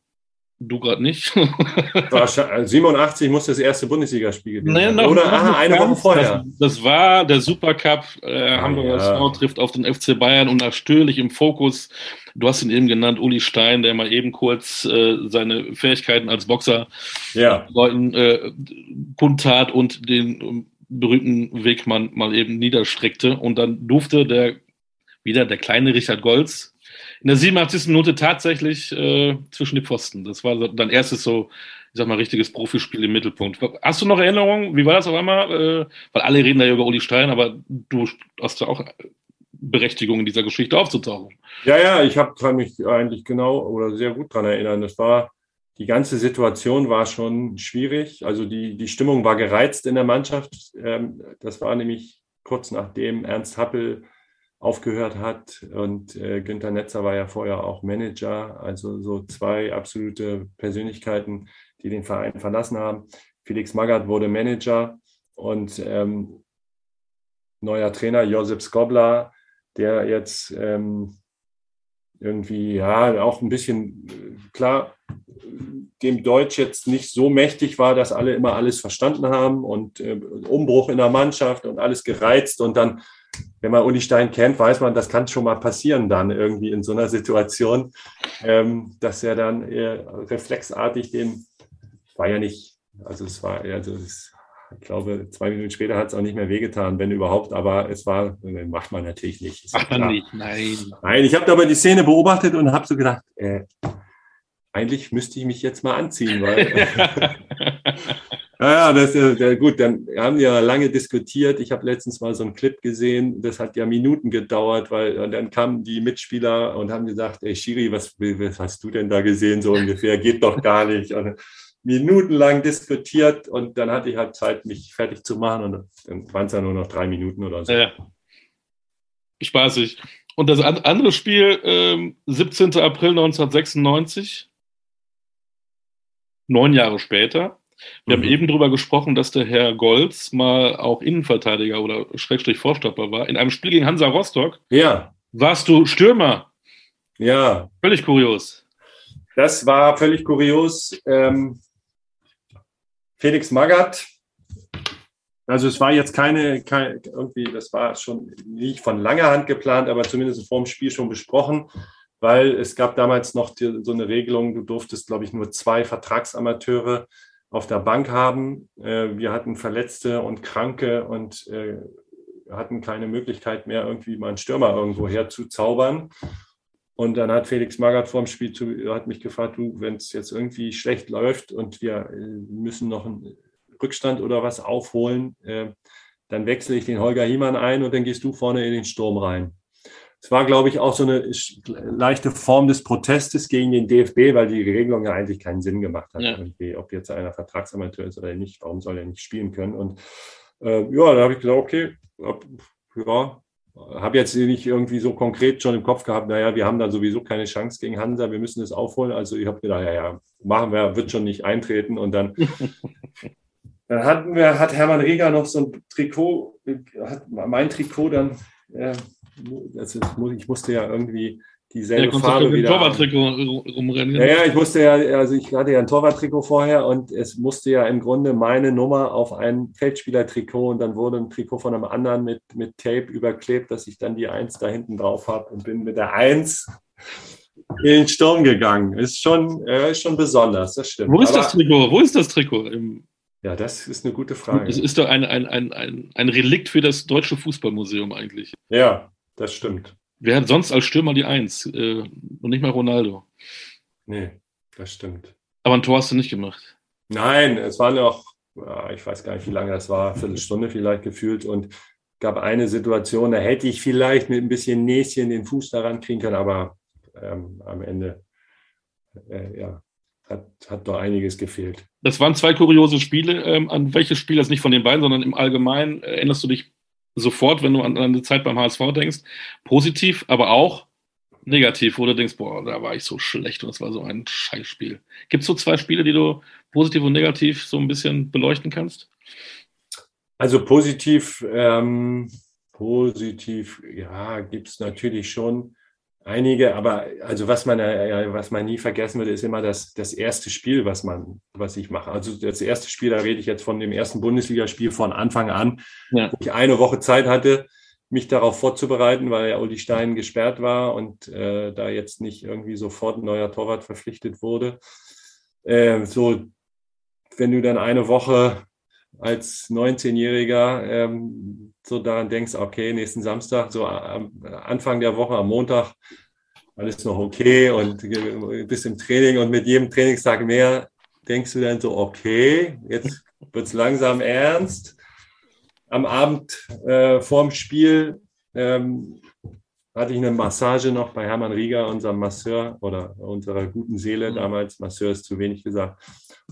Du gerade nicht. 87 muss das erste Bundesligaspiel gewesen sein. Nee, Oder aha, eine Woche vorher. Das, das, war der Supercup. Äh, ah, Hamburger ja. Trifft auf den FC Bayern und natürlich im Fokus. Du hast ihn eben genannt, Uli Stein, der mal eben kurz äh, seine Fähigkeiten als Boxer ja. Leuten äh, kundtat und den berühmten Wegmann mal eben niederstreckte. Und dann durfte der wieder der kleine Richard Golz in der 87. Minute tatsächlich äh, zwischen die Pfosten. Das war dein erstes so, ich sag mal, richtiges Profispiel im Mittelpunkt. Hast du noch Erinnerungen? Wie war das auf einmal? Äh, weil alle reden da ja über Uli Stein, aber du hast ja auch Berechtigung in dieser Geschichte aufzutauchen. Ja, ja, ich hab, kann mich eigentlich genau oder sehr gut daran erinnern. Das war, die ganze Situation war schon schwierig. Also die, die Stimmung war gereizt in der Mannschaft. Ähm, das war nämlich kurz nachdem Ernst Happel aufgehört hat. Und äh, Günther Netzer war ja vorher auch Manager, also so zwei absolute Persönlichkeiten, die den Verein verlassen haben. Felix Magath wurde Manager und ähm, neuer Trainer Josip Skobla, der jetzt ähm, irgendwie, ja, auch ein bisschen, klar, dem Deutsch jetzt nicht so mächtig war, dass alle immer alles verstanden haben und äh, Umbruch in der Mannschaft und alles gereizt und dann wenn man Uli Stein kennt, weiß man, das kann schon mal passieren dann irgendwie in so einer Situation, ähm, dass er dann äh, reflexartig den, war ja nicht, also es war, also es, ich glaube, zwei Minuten später hat es auch nicht mehr wehgetan, wenn überhaupt, aber es war, äh, macht man natürlich nicht. Macht man nicht, nein. Nein, ich habe aber die Szene beobachtet und habe so gedacht, äh, eigentlich müsste ich mich jetzt mal anziehen, weil Ja, das ist ja gut. Dann haben wir lange diskutiert. Ich habe letztens mal so einen Clip gesehen. Das hat ja Minuten gedauert, weil dann kamen die Mitspieler und haben gesagt: Ey, Shiri, was, was hast du denn da gesehen? So ungefähr geht doch gar nicht. Und minutenlang diskutiert und dann hatte ich halt Zeit, mich fertig zu machen und dann waren es ja nur noch drei Minuten oder so. Ja. Spaßig. Und das andere Spiel, ähm, 17. April 1996, neun Jahre später, Wir mhm. haben eben darüber gesprochen, dass der Herr Golz mal auch Innenverteidiger oder Schrägstrich Vorstopper war. In einem Spiel gegen Hansa Rostock ja. warst du Stürmer. Ja. Völlig kurios. Das war völlig kurios. Ähm, Felix Magath. Also es war jetzt keine, keine, irgendwie, das war schon nicht von langer Hand geplant, aber zumindest vor dem Spiel schon besprochen, weil es gab damals noch die, so eine Regelung, du durftest, glaube ich, nur zwei Vertragsamateure auf der Bank haben. Äh, wir hatten Verletzte und Kranke und äh, hatten keine Möglichkeit mehr, irgendwie mal einen Stürmer irgendwo herzuzaubern. Und dann hat Felix Magath vor dem Spiel zu, hat mich gefragt, du, wenn es jetzt irgendwie schlecht läuft und wir äh, müssen noch einen Rückstand oder was aufholen, dann wechsle ich den Holger Hiemann ein und dann gehst du vorne in den Sturm rein. Es war, glaube ich, auch so eine leichte Form des Protestes gegen den DFB, weil die Regelung ja eigentlich keinen Sinn gemacht hat. Ja. Ob jetzt einer Vertragsamateur ist oder nicht, warum soll er nicht spielen können? Und äh, ja, da habe ich gesagt, okay, ab, ja, habe jetzt nicht irgendwie so konkret schon im Kopf gehabt, naja, wir haben da sowieso keine Chance gegen Hansa, wir müssen das aufholen. Also ich habe gedacht, ja, ja, machen wir, wird schon nicht eintreten. Und dann, dann hatten wir, hat Hermann Reger noch so ein Trikot, hat mein Trikot dann, äh, ist, ich musste ja irgendwie dieselbe ja, Farbe wieder. Torwarttrikot rumrennen. Ja, ja, ich musste ja, also ich hatte ja ein Torwarttrikot vorher und es musste ja im Grunde meine Nummer auf ein Feldspielertrikot und dann wurde ein Trikot von einem anderen mit, mit Tape überklebt, dass ich dann die Eins da hinten drauf habe und bin mit der Eins in den Sturm gegangen. Ist schon, äh, ist schon besonders, das stimmt. Wo ist Aber, das Trikot? Wo ist das Trikot? Im ja, das ist eine gute Frage. Es ist doch ein, ein, ein, ein, ein Relikt für das Deutsche Fußballmuseum eigentlich. Ja, das stimmt. Wer hat sonst als Stürmer die Eins? Äh, und nicht mal Ronaldo. Nee, das stimmt. Aber ein Tor hast du nicht gemacht. Nein, es war noch, ich weiß gar nicht, wie lange das war, eine Viertelstunde vielleicht gefühlt. Und gab eine Situation, da hätte ich vielleicht mit ein bisschen Näschen den Fuß daran kriegen können, aber ähm, am Ende, äh, ja, hat, hat doch einiges gefehlt. Das waren zwei kuriose Spiele. Ähm, an welches Spiel, das nicht von den beiden, sondern im Allgemeinen, erinnerst du dich sofort, wenn du an deine Zeit beim HSV denkst, positiv, aber auch negativ, wo du denkst, boah, da war ich so schlecht und es war so ein Scheißspiel. Gibt es so zwei Spiele, die du positiv und negativ so ein bisschen beleuchten kannst? Also positiv, ähm, positiv, ja, gibt es natürlich schon einige, aber also was man, äh, was man nie vergessen wird, ist immer das, das erste Spiel, was man, was ich mache. Also das erste Spiel, da rede ich jetzt von dem ersten Bundesligaspiel von Anfang an, ja. wo ich eine Woche Zeit hatte, mich darauf vorzubereiten, weil ja Uli Stein gesperrt war und äh, da jetzt nicht irgendwie sofort ein neuer Torwart verpflichtet wurde. Äh, so, wenn du dann eine Woche als 19-Jähriger ähm, so daran denkst, okay, nächsten Samstag, so am Anfang der Woche, am Montag, alles noch okay und bist im Training und mit jedem Trainingstag mehr denkst du dann so, okay, jetzt wird es langsam ernst. Am Abend äh, vorm Spiel ähm, hatte ich eine Massage noch bei Hermann Rieger, unserem Masseur oder unserer guten Seele mhm. damals. Masseur ist zu wenig gesagt.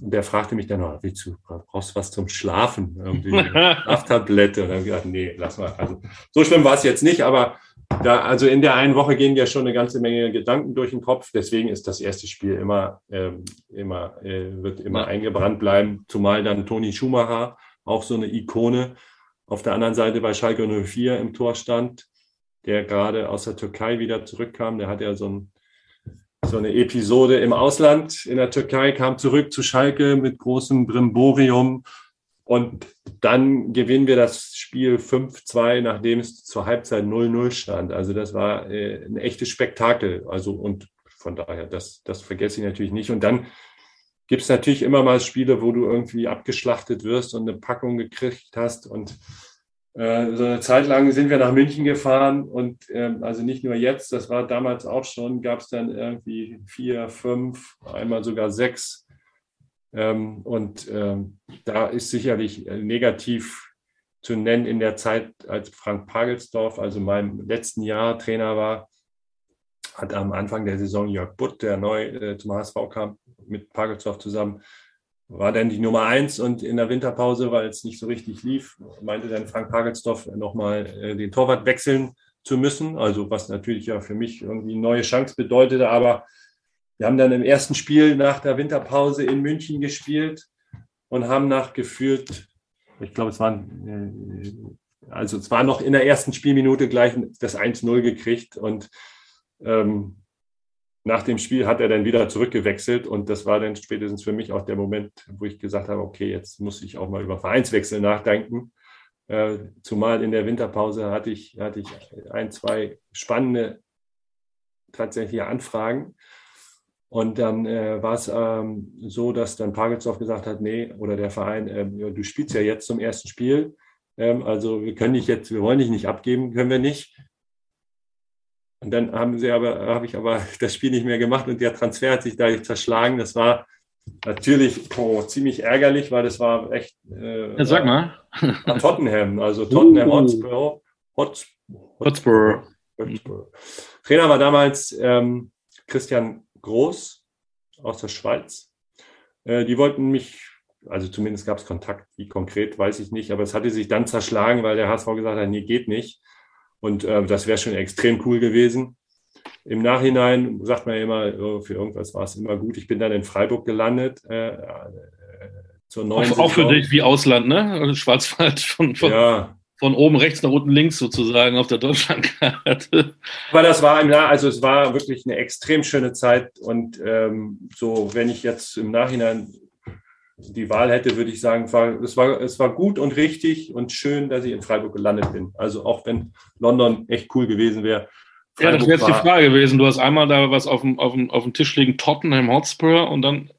Und der fragte mich dann, willst du, brauchst du was zum Schlafen? Irgendwie Schlaftablette. Und dann habe ich gesagt, nee, lass mal. Also, so schlimm war es jetzt nicht, aber da, also in der einen Woche gehen ja schon eine ganze Menge Gedanken durch den Kopf. Deswegen ist das erste Spiel immer, äh, immer, äh, wird immer ja. eingebrannt bleiben. Zumal dann Toni Schumacher, auch so eine Ikone, auf der anderen Seite bei Schalke 04 im Tor stand, der gerade aus der Türkei wieder zurückkam. Der hat ja so ein so eine Episode im Ausland in der Türkei, kam zurück zu Schalke mit großem Brimborium und dann gewinnen wir das Spiel 5-2, nachdem es zur Halbzeit 0-0 stand. Also das war äh, ein echtes Spektakel. Also und von daher, das, das vergesse ich natürlich nicht. Und dann gibt es natürlich immer mal Spiele, wo du irgendwie abgeschlachtet wirst und eine Packung gekriegt hast und äh, so eine Zeit lang sind wir nach München gefahren und ähm, also nicht nur jetzt, das war damals auch schon, gab es dann irgendwie vier, fünf, einmal sogar sechs. Ähm, und ähm, da ist sicherlich äh, negativ zu nennen in der Zeit, als Frank Pagelsdorf, also meinem letzten Jahr Trainer war, hat am Anfang der Saison Jörg Butt, der neu äh, zum HSV kam, mit Pagelsdorf zusammen, war dann die Nummer eins und in der Winterpause, weil es nicht so richtig lief, meinte dann Frank Pagelsdorf nochmal äh, den Torwart wechseln zu müssen. Also was natürlich ja für mich irgendwie eine neue Chance bedeutete. Aber wir haben dann im ersten Spiel nach der Winterpause in München gespielt und haben nach gefühlt, ich glaube, es waren, äh, also es war noch in der ersten Spielminute gleich das 1-0 gekriegt und ähm, nach dem Spiel hat er dann wieder zurückgewechselt und das war dann spätestens für mich auch der Moment, wo ich gesagt habe, okay, jetzt muss ich auch mal über Vereinswechsel nachdenken. Äh, zumal in der Winterpause hatte ich, hatte ich ein, zwei spannende tatsächliche Anfragen. Und dann äh, war es ähm, so, dass dann Pagelsdorf gesagt hat, nee, oder der Verein, äh, du spielst ja jetzt zum ersten Spiel. Ähm, also wir können dich jetzt, wir wollen dich nicht abgeben, können wir nicht. Und dann haben sie aber, habe ich aber das Spiel nicht mehr gemacht und der Transfer hat sich dadurch zerschlagen. Das war natürlich oh, ziemlich ärgerlich, weil das war echt. Äh, ja, sag mal. Tottenham, also Tottenham uh. Hotspur. Hot, Hotspur. Hotspur. Trainer war damals ähm, Christian Groß aus der Schweiz. Äh, die wollten mich, also zumindest gab es Kontakt, wie konkret, weiß ich nicht, aber es hatte sich dann zerschlagen, weil der HSV gesagt hat, nee, geht nicht. Und äh, das wäre schon extrem cool gewesen. Im Nachhinein sagt man immer, oh, für irgendwas war es immer gut. Ich bin dann in Freiburg gelandet. Äh, äh, zur neuen auch, auch für dich wie Ausland, ne? Also Schwarzwald von, von, ja. von oben rechts nach unten links sozusagen auf der Deutschlandkarte. Aber das war im Jahr, also es war wirklich eine extrem schöne Zeit. Und ähm, so, wenn ich jetzt im Nachhinein die Wahl hätte, würde ich sagen, war, es, war, es war gut und richtig und schön, dass ich in Freiburg gelandet bin. Also auch wenn London echt cool gewesen wäre. Ja, das wäre jetzt die Frage gewesen. Du hast einmal da was auf dem, auf dem, auf dem Tisch liegen, Tottenham Hotspur und dann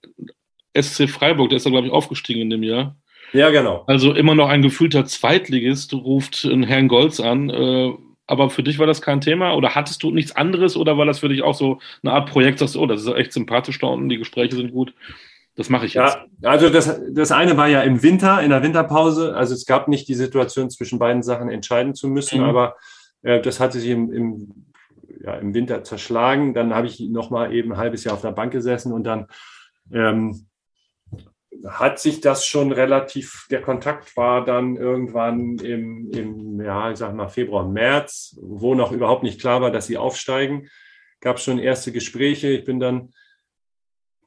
SC Freiburg, der ist da, glaube ich, aufgestiegen in dem Jahr. Ja, genau. Also immer noch ein gefühlter Zweitligist, ruft einen Herrn Golz an. Äh, aber für dich war das kein Thema oder hattest du nichts anderes oder war das für dich auch so eine Art Projekt, dass du, oh, das ist echt sympathisch da unten, die Gespräche sind gut? Das mache ich jetzt. Ja, also das, das eine war ja im Winter, in der Winterpause. Also es gab nicht die Situation, zwischen beiden Sachen entscheiden zu müssen, mhm. aber äh, das hatte sich im, im, ja, im Winter zerschlagen. Dann habe ich noch mal eben ein halbes Jahr auf der Bank gesessen und dann ähm, hat sich das schon relativ, der Kontakt war dann irgendwann im, im ja, ich sag mal Februar, März, wo noch überhaupt nicht klar war, dass sie aufsteigen. Gab schon erste Gespräche. Ich bin dann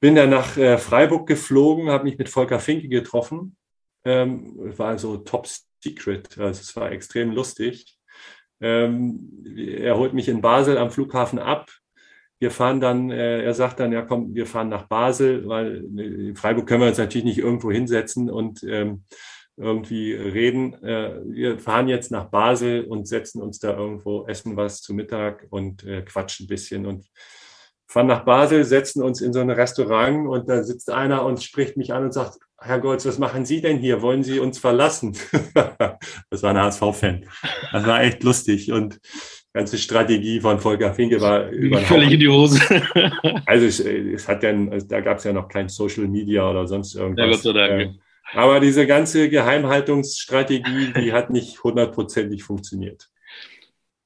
bin dann nach äh, Freiburg geflogen, habe mich mit Volker Finke getroffen. Ähm, war so top secret, also es war extrem lustig. Ähm, er holt mich in Basel am Flughafen ab. Wir fahren dann, äh, er sagt dann, ja komm, wir fahren nach Basel, weil in Freiburg können wir uns natürlich nicht irgendwo hinsetzen und ähm, irgendwie reden. Äh, wir fahren jetzt nach Basel und setzen uns da irgendwo, essen was zu Mittag und äh, quatschen ein bisschen. Und fahren nach Basel, setzen uns in so ein Restaurant und da sitzt einer und spricht mich an und sagt, Herr Golz, was machen Sie denn hier? Wollen Sie uns verlassen? das war ein HSV-Fan. Das war echt lustig und die ganze Strategie von Volker Finke war völlig in die Hose. also es, es hat dann, da gab es ja noch kein Social Media oder sonst irgendwas. Ja, Gott sei Dank. Ähm, aber diese ganze Geheimhaltungsstrategie, die hat nicht hundertprozentig funktioniert.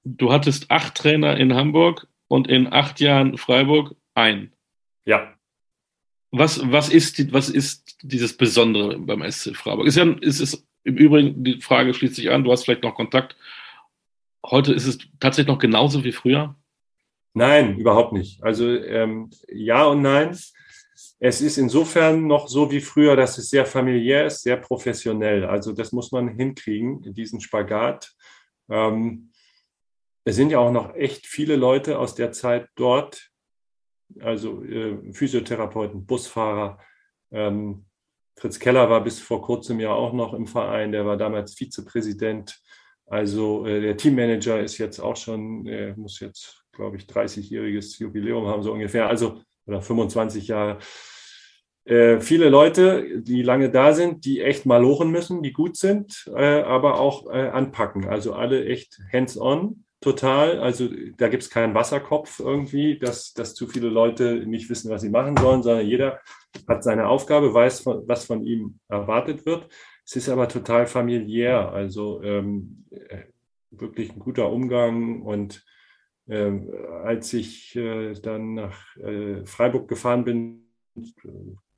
Du hattest acht Trainer in Hamburg und in acht Jahren Freiburg ein. Ja. Was, was, ist, was ist dieses Besondere beim SC Freiburg? Ist ja, ist es im Übrigen, die Frage schließt sich an, du hast vielleicht noch Kontakt. Heute ist es tatsächlich noch genauso wie früher? Nein, überhaupt nicht. Also ähm, ja und nein. Es ist insofern noch so wie früher, dass es sehr familiär ist, sehr professionell. Also das muss man hinkriegen, diesen Spagat. Ähm, es sind ja auch noch echt viele Leute aus der Zeit dort, also äh, Physiotherapeuten, Busfahrer. Ähm, Fritz Keller war bis vor kurzem ja auch noch im Verein, der war damals Vizepräsident. Also äh, der Teammanager ist jetzt auch schon, äh, muss jetzt, glaube ich, 30-jähriges Jubiläum haben, so ungefähr, also oder 25 Jahre. Äh, viele Leute, die lange da sind, die echt mal lochen müssen, die gut sind, äh, aber auch äh, anpacken. Also alle echt hands-on total. Also da gibt es keinen Wasserkopf irgendwie, dass, dass zu viele Leute nicht wissen, was sie machen sollen, sondern jeder hat seine Aufgabe, weiß, was von ihm erwartet wird. Es ist aber total familiär, also ähm, wirklich ein guter Umgang. Und ähm, als ich äh, dann nach äh, Freiburg gefahren bin, äh,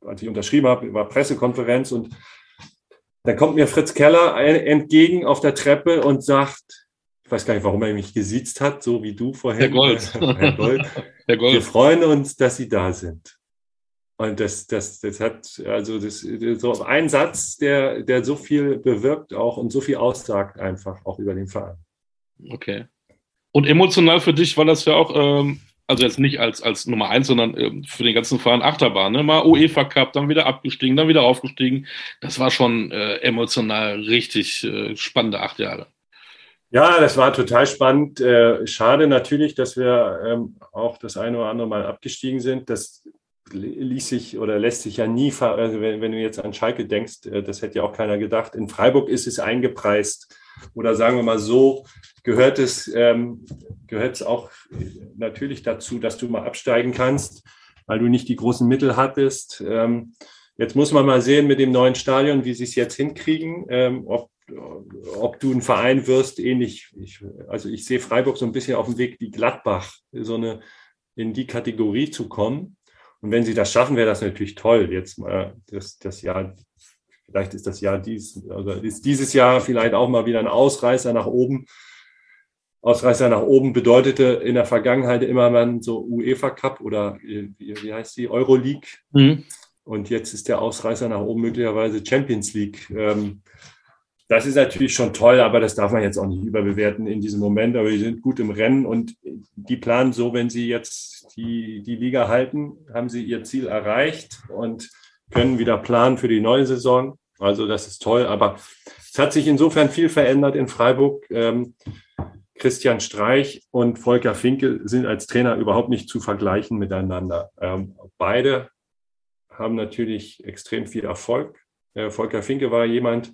als ich unterschrieben habe, war Pressekonferenz und dann kommt mir Fritz Keller entgegen auf der Treppe und sagt, weiß gar nicht, warum er mich gesiezt hat, so wie du vorhin. Herr Gold. Herr Gold. Herr Gold. Wir freuen uns, dass Sie da sind. Und das, das, das hat, also das, so ein Satz, der, der so viel bewirkt auch und so viel aussagt einfach auch über den Verein. Okay. Und emotional für dich war das ja auch, ähm, also jetzt nicht als, als Nummer eins, sondern ähm, für den ganzen Verein Achterbahn, ne? Mal UEFA Cup, dann wieder abgestiegen, dann wieder aufgestiegen. Das war schon äh, emotional richtig äh, spannende acht Jahre. Ja, das war total spannend. Äh, schade natürlich, dass wir ähm, auch das eine oder andere Mal abgestiegen sind. Das ließ sich oder lässt sich ja nie, also wenn, du jetzt an Schalke denkst, äh, das hätte ja auch keiner gedacht. In Freiburg ist es eingepreist. Oder sagen wir mal so, gehört es, ähm, gehört es auch natürlich dazu, dass du mal absteigen kannst, weil du nicht die großen Mittel hattest. Ähm, jetzt muss man mal sehen mit dem neuen Stadion, wie sie es jetzt hinkriegen, ob, ob du ein Verein wirst, ähnlich. Ich, also ich sehe Freiburg so ein bisschen auf dem Weg wie Gladbach, so eine in die Kategorie zu kommen. Und wenn sie das schaffen, wäre das natürlich toll. Jetzt mal das, das Jahr, vielleicht ist das Jahr dies, also ist dieses Jahr vielleicht auch mal wieder ein Ausreißer nach oben. Ausreißer nach oben bedeutete in der Vergangenheit immer man so UEFA Cup oder wie, wie heißt die Euroleague. Mhm. Und jetzt ist der Ausreißer nach oben möglicherweise Champions League. Ähm, das ist natürlich schon toll, aber das darf man jetzt auch nicht überbewerten in diesem Moment. Aber wir sind gut im Rennen und die planen so, wenn sie jetzt die, die Liga halten, haben sie ihr Ziel erreicht und können wieder planen für die neue Saison. Also das ist toll, aber es hat sich insofern viel verändert in Freiburg. Ähm, Christian Streich und Volker Finke sind als Trainer überhaupt nicht zu vergleichen miteinander. Ähm, beide haben natürlich extrem viel Erfolg. Äh, Volker Finke war jemand,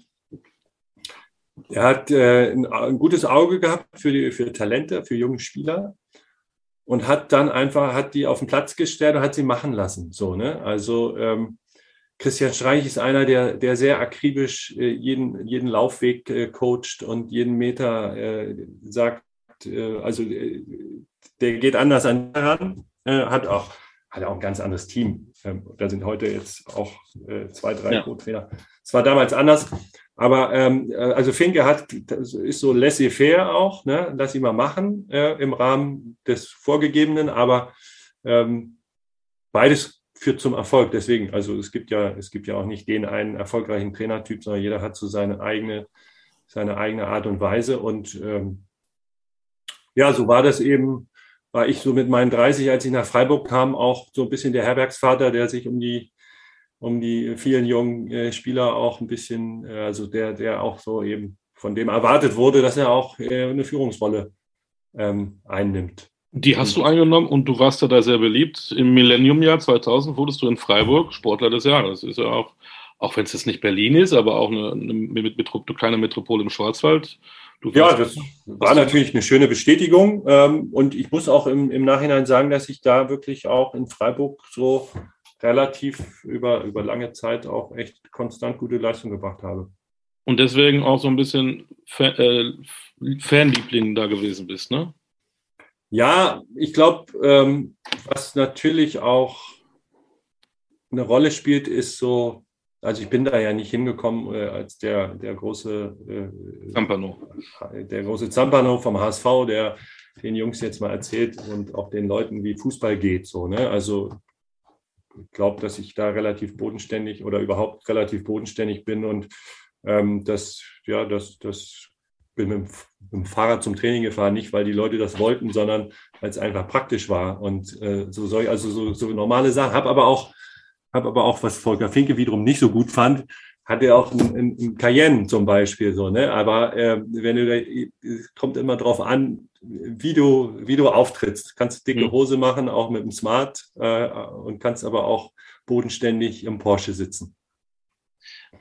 der hat äh, ein, ein, gutes Auge gehabt für, die, für Talente, für junge Spieler und hat dann einfach, hat die auf den Platz gestellt und hat sie machen lassen. So, ne? Also ähm, Christian Streich ist einer, der, der sehr akribisch äh, jeden, jeden Laufweg äh, coacht und jeden Meter äh, sagt, äh, also äh, der geht anders an heran, äh, hat auch hat auch ein ganz anderes Team. Ähm, da sind heute jetzt auch zwei, drei ja. Co-Trainer. Es war damals anders, aber ähm, also Finke hat, ist so laissez-faire auch, ne? lass ihn mal machen im Rahmen des Vorgegebenen, aber ähm, beides führt zum Erfolg. Deswegen, also es gibt ja, es gibt ja auch nicht den einen erfolgreichen Trainertyp, sondern jeder hat so seine eigene, seine eigene Art und Weise. Und ähm, ja, so war das eben, war ich so mit meinen 30, als ich nach Freiburg kam, auch so ein bisschen der Herbergsvater, der sich um die, um die vielen jungen äh, Spieler auch ein bisschen, äh, also der, der auch so eben von dem erwartet wurde, dass er auch äh, eine Führungsrolle ähm, einnimmt. Die hast du eingenommen und du warst ja da sehr beliebt. Im Millenniumjahr 2000 wurdest du in Freiburg Sportler des Jahres. Das ist ja auch, auch wenn es jetzt nicht Berlin ist, aber auch eine, eine, eine kleine Metropole im Schwarzwald. Ja, das war natürlich eine schöne Bestätigung. Ähm, und ich muss auch im, im Nachhinein sagen, dass ich da wirklich auch in Freiburg so relativ über, über lange Zeit auch echt konstant gute Leistung gebracht habe. Und deswegen auch so ein bisschen Fan, äh, Fanliebling da gewesen bist, ne? Ja, ich glaube, ähm, was natürlich auch eine Rolle spielt, ist so, also ich bin da ja nicht hingekommen äh, als der, der große äh, Zampano. Der große Zampano vom HSV, der den Jungs jetzt mal erzählt und auch den Leuten, wie Fußball geht. So, ne? Also ich glaube, dass ich da relativ bodenständig oder überhaupt relativ bodenständig bin und ähm, das, ja, das, das bin mit, dem Fahrrad zum Training gefahren, nicht weil die Leute das wollten, sondern weil es einfach praktisch war. Und äh, so soll ich, also so, so normale Sachen. Habe aber auch, habe aber auch, was Volker Finke wiederum nicht so gut fand, hatte auch ein, ein, ein Cayenne zum Beispiel so, ne? Aber äh, wenn du da, kommt immer drauf an, wie du, wie du auftrittst. Kannst dicke mhm. Hose machen, auch mit dem Smart äh, und kannst aber auch bodenständig im Porsche sitzen.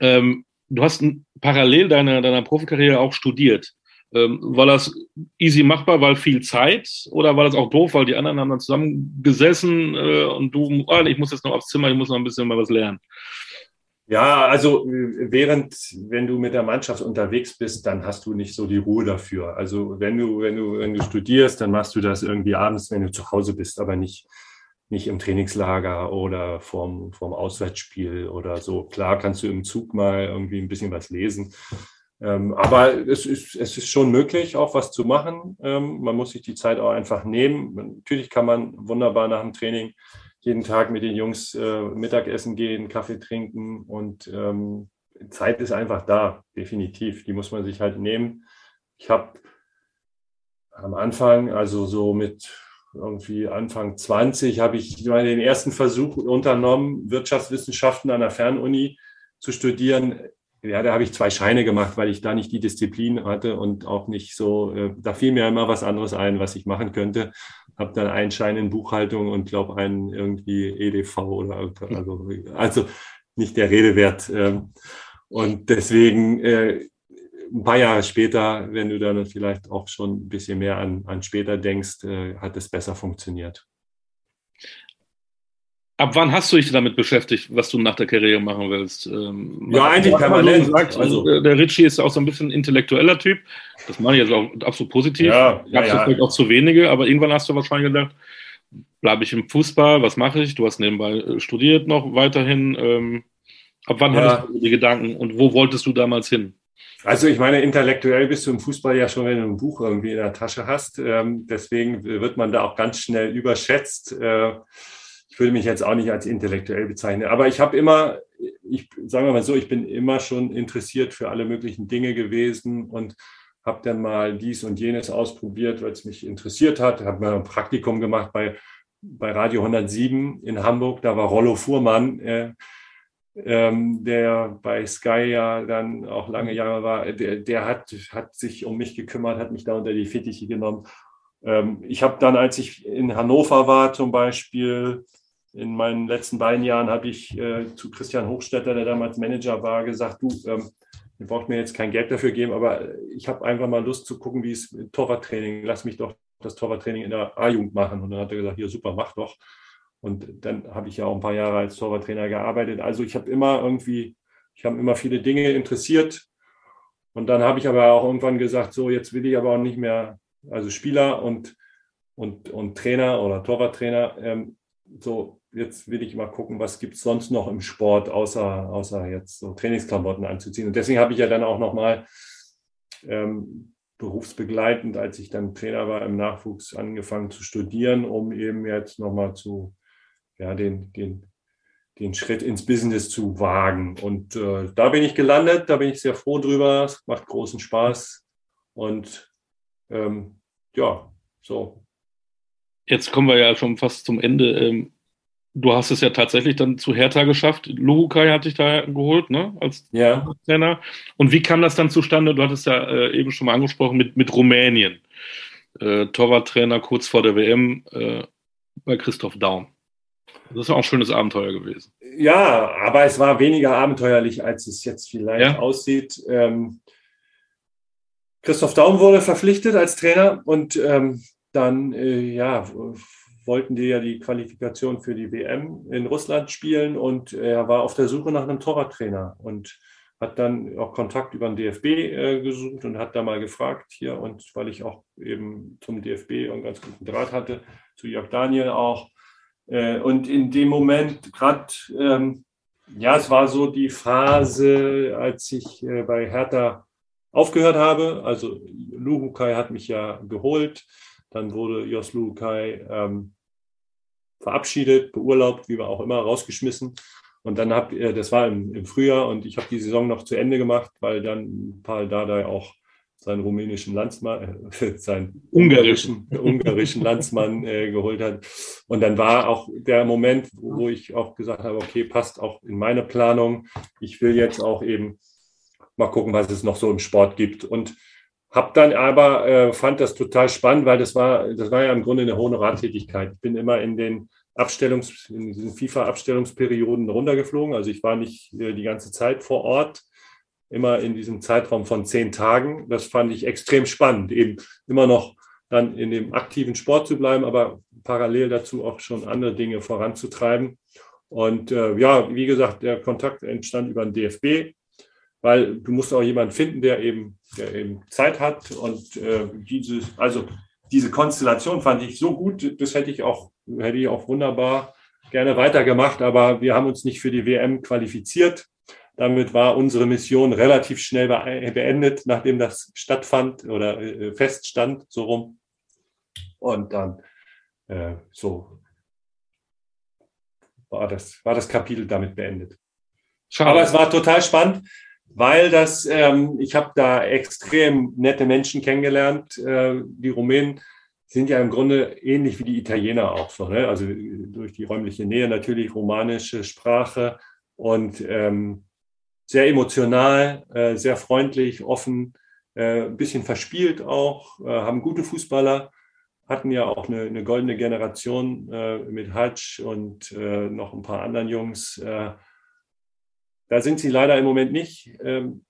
Ähm, du hast parallel deiner, deiner Profikarriere auch studiert. Ähm, war das easy machbar, weil viel Zeit oder war das auch doof, weil die anderen haben dann zusammen gesessen äh, und du, oh, ich muss jetzt noch aufs Zimmer, ich muss noch ein bisschen mal was lernen? Ja, also während, wenn du mit der Mannschaft unterwegs bist, dann hast du nicht so die Ruhe dafür. Also wenn du, wenn du, wenn du studierst, dann machst du das irgendwie abends, wenn du zu Hause bist, aber nicht, nicht im Trainingslager oder vorm, vorm Auswärtsspiel oder so. Klar kannst du im Zug mal irgendwie ein bisschen was lesen. Ähm, aber es ist, es ist schon möglich, auch was zu machen. Ähm, man muss sich die Zeit auch einfach nehmen. Natürlich kann man wunderbar nach dem Training jeden Tag mit den Jungs äh, Mittagessen gehen, Kaffee trinken und ähm, Zeit ist einfach da, definitiv. Die muss man sich halt nehmen. Ich habe am Anfang, also so mit irgendwie Anfang 20, habe ich den ersten Versuch unternommen, Wirtschaftswissenschaften an der Fernuni zu studieren. Ja, da habe ich zwei Scheine gemacht, weil ich da nicht die Disziplin hatte und auch nicht so, äh, da fiel mir immer was anderes ein, was ich machen könnte. Habe dann einen Schein in Buchhaltung und glaube einen irgendwie EDV oder also, also nicht der Rede wert. Ähm, und deswegen äh, ein paar Jahre später, wenn du dann vielleicht auch schon ein bisschen mehr an, an später denkst, äh, hat es besser funktioniert. Ab wann hast du dich damit beschäftigt, was du nach der Karriere machen willst? Ähm, ja, eigentlich permanent. Gesagt, also, der Ritchie ist auch so ein bisschen intellektueller Typ. Das meine ich jetzt auch absolut positiv. Ja, Gab es ja, vielleicht auch zu wenige, aber irgendwann hast du wahrscheinlich gedacht, bleibe ich im Fußball, was mache ich? Du hast nebenbei äh, studiert noch weiterhin. Ähm, ab wann ja. hattest du die Gedanken und wo wolltest du damals hin? Also ich meine, intellektuell bist du im Fußball ja schon, wenn du ein Buch irgendwie in der Tasche hast. Ähm, deswegen wird man da auch ganz schnell überschätzt. Ich würde mich jetzt auch nicht als intellektuell bezeichnen, aber ich habe immer, ich sagen wir mal so, ich bin immer schon interessiert für alle möglichen Dinge gewesen und habe dann mal dies und jenes ausprobiert, weil es mich interessiert hat. Habe mal ein Praktikum gemacht bei, bei Radio 107 in Hamburg. Da war Rollo Fuhrmann. Äh, ähm, der bei Sky ja dann auch lange Jahre war, der, der hat, hat sich um mich gekümmert, hat mich da unter die Fittiche genommen. Ähm, ich habe dann, als ich in Hannover war zum Beispiel, in meinen letzten beiden Jahren habe ich äh, zu Christian Hochstetter, der damals Manager war, gesagt, du, ähm, ihr braucht mir jetzt kein Geld dafür geben, aber ich habe einfach mal Lust zu gucken, wie es Torwarttraining, lass mich doch das Torwarttraining in der A-Jugend machen. Und dann hat er gesagt, hier super, mach doch. Und dann habe ich ja auch ein paar Jahre als Torwarttrainer gearbeitet. Also ich habe immer irgendwie, ich habe immer viele Dinge interessiert. Und dann habe ich aber auch irgendwann gesagt, so jetzt will ich aber auch nicht mehr, also Spieler und, und, und Trainer oder Torwarttrainer, ähm, so jetzt will ich mal gucken, was gibt es sonst noch im Sport, außer, außer jetzt so Trainingsklamotten anzuziehen. Und deswegen habe ich ja dann auch nochmal ähm, berufsbegleitend, als ich dann Trainer war im Nachwuchs, angefangen zu studieren, um eben jetzt nochmal zu ja, den, den, den Schritt ins Business zu wagen. Und äh, da bin ich gelandet, da bin ich sehr froh drüber. Es macht großen Spaß. Und ähm, ja, so. Jetzt kommen wir ja schon fast zum Ende. Ähm, du hast es ja tatsächlich dann zu Hertha geschafft. Luhukai hat dich da geholt, ne? Als ja. Trainer. Und wie kam das dann zustande? Du hattest ja äh, eben schon mal angesprochen mit, mit Rumänien. Äh, Torwarttrainer kurz vor der WM äh, bei Christoph Daum. Das ist auch ein schönes Abenteuer gewesen. Ja, aber es war weniger abenteuerlich, als es jetzt vielleicht ja. aussieht. Ähm, Christoph Daum wurde verpflichtet als Trainer und ähm, dann äh, ja, wollten die ja die Qualifikation für die WM in Russland spielen und er war auf der Suche nach einem Torwarttrainer und hat dann auch Kontakt über den DFB äh, gesucht und hat da mal gefragt hier und weil ich auch eben zum DFB einen ganz guten Draht hatte, zu Jörg Daniel auch, äh, und in dem Moment, gerade, ähm, ja, es war so die Phase, als ich äh, bei Hertha aufgehört habe. Also Luhukai hat mich ja geholt. Dann wurde Jos Luhukai ähm, verabschiedet, beurlaubt, wie wir auch immer, rausgeschmissen. Und dann habe, äh, das war im, im Frühjahr und ich habe die Saison noch zu Ende gemacht, weil dann Paul Dardai auch seinen rumänischen Landsmann, äh, seinen ungarischen, ungarischen Landsmann äh, geholt hat. Und dann war auch der Moment, wo ich auch gesagt habe, okay, passt auch in meine Planung. Ich will jetzt auch eben mal gucken, was es noch so im Sport gibt. Und habe dann aber, äh, fand das total spannend, weil das war, das war ja im Grunde eine Honorartätigkeit. Ich bin immer in den Abstellungs, in diesen FIFA-Abstellungsperioden runtergeflogen. Also ich war nicht äh, die ganze Zeit vor Ort, immer in diesem Zeitraum von zehn Tagen. Das fand ich extrem spannend, eben immer noch dann in dem aktiven Sport zu bleiben, aber parallel dazu auch schon andere Dinge voranzutreiben. Und äh, ja, wie gesagt, der Kontakt entstand über den DFB, weil du musst auch jemanden finden, der eben, der eben Zeit hat. Und äh, diese, also diese Konstellation fand ich so gut, das hätte ich auch, hätte ich auch wunderbar gerne weitergemacht, aber wir haben uns nicht für die WM qualifiziert. Damit war unsere Mission relativ schnell beendet, nachdem das stattfand oder äh, feststand, so rum. Und dann äh, so war das, war das Kapitel damit beendet. Schade. Aber es war total spannend, weil das, ähm, ich habe da extrem nette Menschen kennengelernt. Äh, die Rumänen sind ja im Grunde ähnlich wie die Italiener auch so, ne? also durch die räumliche Nähe natürlich romanische Sprache und ähm, sehr emotional, äh, sehr freundlich, offen, äh, ein bisschen verspielt auch, äh, haben gute Fußballer, hatten ja auch eine, eine goldene Generation äh, mit Hatsch und äh, noch ein paar anderen Jungs. Äh, da sind sie leider im Moment nicht, ähm,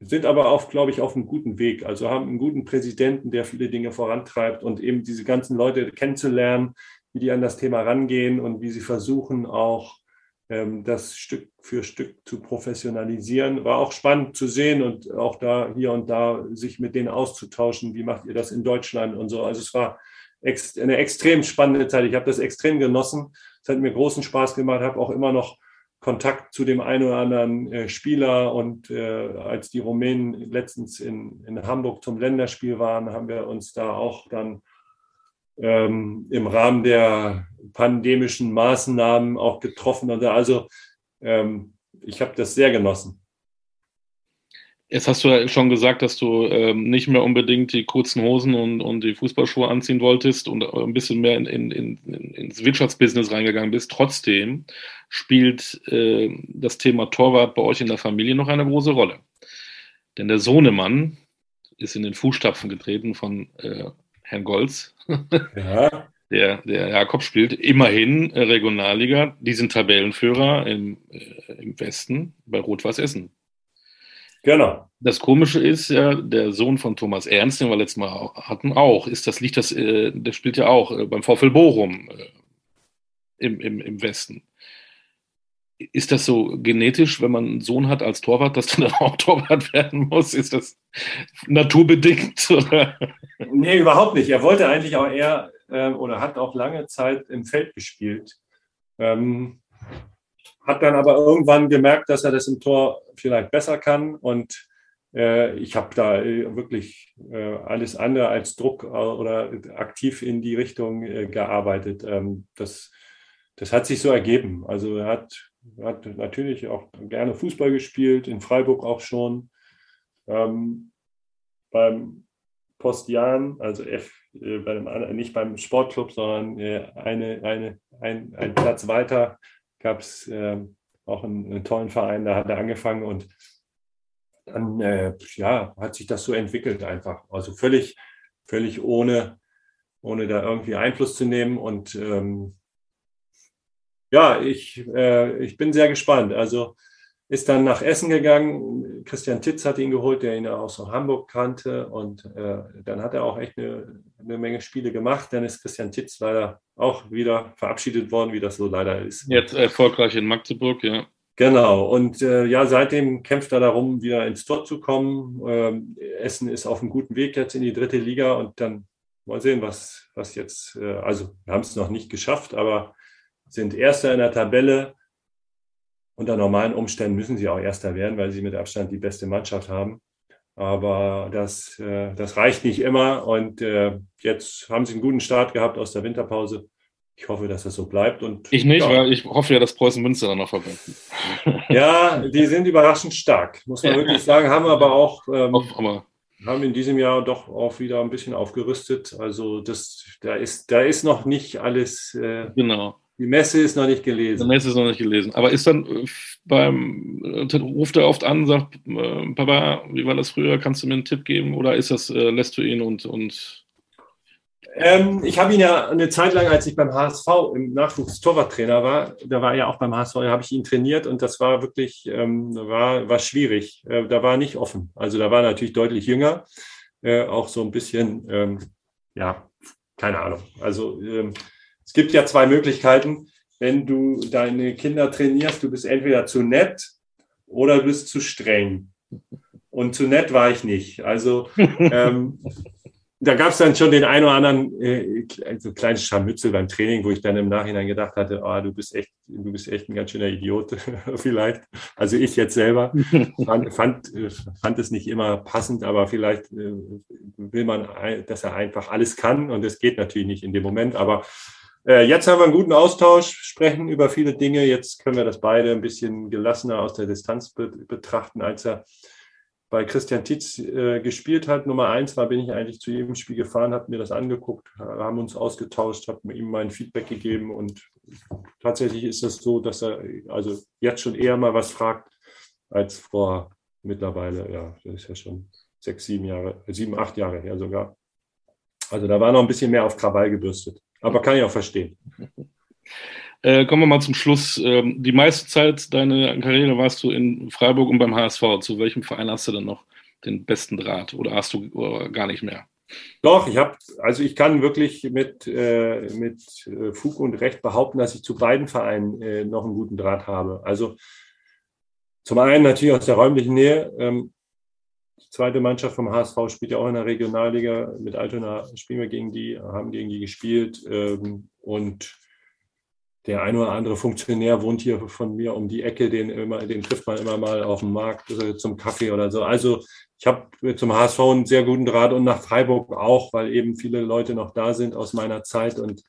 sind aber auch, glaube ich, auf einem guten Weg. Also haben einen guten Präsidenten, der viele Dinge vorantreibt und eben diese ganzen Leute kennenzulernen, wie die an das Thema rangehen und wie sie versuchen auch ähm, das Stück für Stück zu professionalisieren. War auch spannend zu sehen und auch da hier und da sich mit denen auszutauschen. Wie macht ihr das in Deutschland und so? Also es war eine extrem spannende Zeit. Ich habe das extrem genossen. Es hat mir großen Spaß gemacht, habe auch immer noch Kontakt zu dem einen oder anderen äh, Spieler. Und äh, als die Rumänen letztens in, in Hamburg zum Länderspiel waren, haben wir uns da auch dann ähm, im Rahmen der pandemischen Maßnahmen auch getroffen. Also ähm, ich habe das sehr genossen. Jetzt hast du ja schon gesagt, dass du ähm, nicht mehr unbedingt die kurzen Hosen und, und die Fußballschuhe anziehen wolltest und ein bisschen mehr in, in, in, ins Wirtschaftsbusiness reingegangen bist. Trotzdem spielt äh, das Thema Torwart bei euch in der Familie noch eine große Rolle. Denn der Sohnemann ist in den Fußstapfen getreten von äh, Herrn Golz. Ja. Der, der Jakob spielt immerhin Regionalliga, diesen Tabellenführer im, äh, im Westen bei Rot-Weiß Essen. Genau. Das Komische ist ja, der Sohn von Thomas Ernst, den wir letztes Mal hatten, auch, ist das Licht, das, äh, der spielt ja auch äh, beim VfL Bochum äh, im, im, im Westen. Ist das so genetisch, wenn man einen Sohn hat als Torwart, dass dann auch Torwart werden muss? Ist das naturbedingt? Oder? Nee, überhaupt nicht. Er wollte eigentlich auch eher äh, oder hat auch lange Zeit im Feld gespielt. Ähm, hat dann aber irgendwann gemerkt, dass er das im Tor vielleicht besser kann. Und äh, ich habe da äh, wirklich äh, alles andere als Druck äh, oder aktiv in die Richtung äh, gearbeitet. Ähm, das, das hat sich so ergeben. Also er hat hat natürlich auch gerne Fußball gespielt, in Freiburg auch schon. Ähm, beim Postian, also F, äh, bei dem, nicht beim Sportclub, sondern eine, eine, ein, ein Platz weiter gab es äh, auch einen, einen, tollen Verein, da hat er angefangen und dann äh, ja, hat sich das so entwickelt einfach. Also völlig, völlig ohne, ohne da irgendwie Einfluss zu nehmen und ähm, ja, ich, äh, ich bin sehr gespannt. Also ist dann nach Essen gegangen. Christian Titz hat ihn geholt, der ihn aus Hamburg kannte. Und äh, dann hat er auch echt eine, eine, Menge Spiele gemacht. Dann ist Christian Titz leider auch wieder verabschiedet worden, wie das so leider ist. Jetzt erfolgreich in Magdeburg, ja. Genau. Und äh, ja, seitdem kämpft er darum, wieder ins Tor zu kommen. Ähm, Essen ist auf einem guten Weg jetzt in die dritte Liga. Und dann mal sehen, was, was jetzt, äh, also wir haben es noch nicht geschafft, aber sind Erster in der Tabelle. Unter normalen Umständen müssen sie auch Erster werden, weil sie mit Abstand die beste Mannschaft haben. Aber das, äh, das reicht nicht immer. Und äh, jetzt haben sie einen guten Start gehabt aus der Winterpause. Ich hoffe, dass das so bleibt. Und, ich nicht, ja. weil ich hoffe ja, dass Preußen Münster dann noch verbindet. Ja, die sind überraschend stark, muss man ja. wirklich sagen. Haben aber auch ähm, haben in diesem Jahr doch auch wieder ein bisschen aufgerüstet. Also das, da ist, da ist noch nicht alles äh, genau. Die Messe ist noch nicht gelesen. Die Messe ist noch nicht gelesen. Aber ist dann äh, beim, äh, ruft er oft an, sagt, äh, Papa, wie war das früher? Kannst du mir einen Tipp geben? Oder ist das, lässt du ihn und, und ähm, ich habe ihn ja eine Zeit lang, als ich beim HSV im Nachwuchs Torwarttrainer war, da war er ja auch beim HSV, da habe ich ihn trainiert und das war wirklich, ähm, war, war schwierig. Äh, da war nicht offen. Also da war er natürlich deutlich jünger, äh, auch so ein bisschen, ähm, ja, keine Ahnung. Also ähm, es gibt ja zwei Möglichkeiten, wenn du deine Kinder trainierst. Du bist entweder zu nett oder du bist zu streng. Und zu nett war ich nicht. Also ähm, da gab es dann schon den einen oder anderen äh, so kleines Scharmützel beim Training, wo ich dann im Nachhinein gedacht hatte, oh, du bist echt, du bist echt ein ganz schöner Idiot, vielleicht. Also ich jetzt selber fand, fand, fand es nicht immer passend, aber vielleicht äh, will man, dass er einfach alles kann und das geht natürlich nicht in dem Moment. Aber jetzt haben wir einen guten Austausch, sprechen über viele Dinge. Jetzt können wir das beide ein bisschen gelassener aus der Distanz be betrachten, als er bei Christian Titz äh, gespielt hat. Nummer eins war, bin ich eigentlich zu jedem Spiel gefahren, habe mir das angeguckt, haben uns ausgetauscht, habe ihm mein Feedback gegeben und tatsächlich ist es das so, dass er also jetzt schon eher mal was fragt als vor mittlerweile, ja, das ist ja schon sechs, sieben Jahre, sieben, acht Jahre her sogar. Also da war noch ein bisschen mehr auf Krawall gebürstet. Aber kann ich auch verstehen. Äh, kommen wir mal zum Schluss. Ähm, die meiste Zeit deiner Karriere warst du in Freiburg und beim HSV. Zu welchem Verein hast du denn noch den besten Draht oder hast du oder gar nicht mehr? Doch, ich habe, also ich kann wirklich mit, äh, mit äh, Fug und Recht behaupten, dass ich zu beiden Vereinen äh, noch einen guten Draht habe. Also zum einen natürlich aus der räumlichen Nähe. Ähm, die zweite Mannschaft vom HSV spielt ja auch in der Regionalliga. Mit Altona spielen wir gegen die, haben gegen die gespielt. Ähm, und der ein oder andere Funktionär wohnt hier von mir um die Ecke, den, immer, den trifft man immer mal auf dem Markt äh, zum Kaffee oder so. Also ich habe zum HSV einen sehr guten Draht und nach Freiburg auch, weil eben viele Leute noch da sind aus meiner Zeit. Und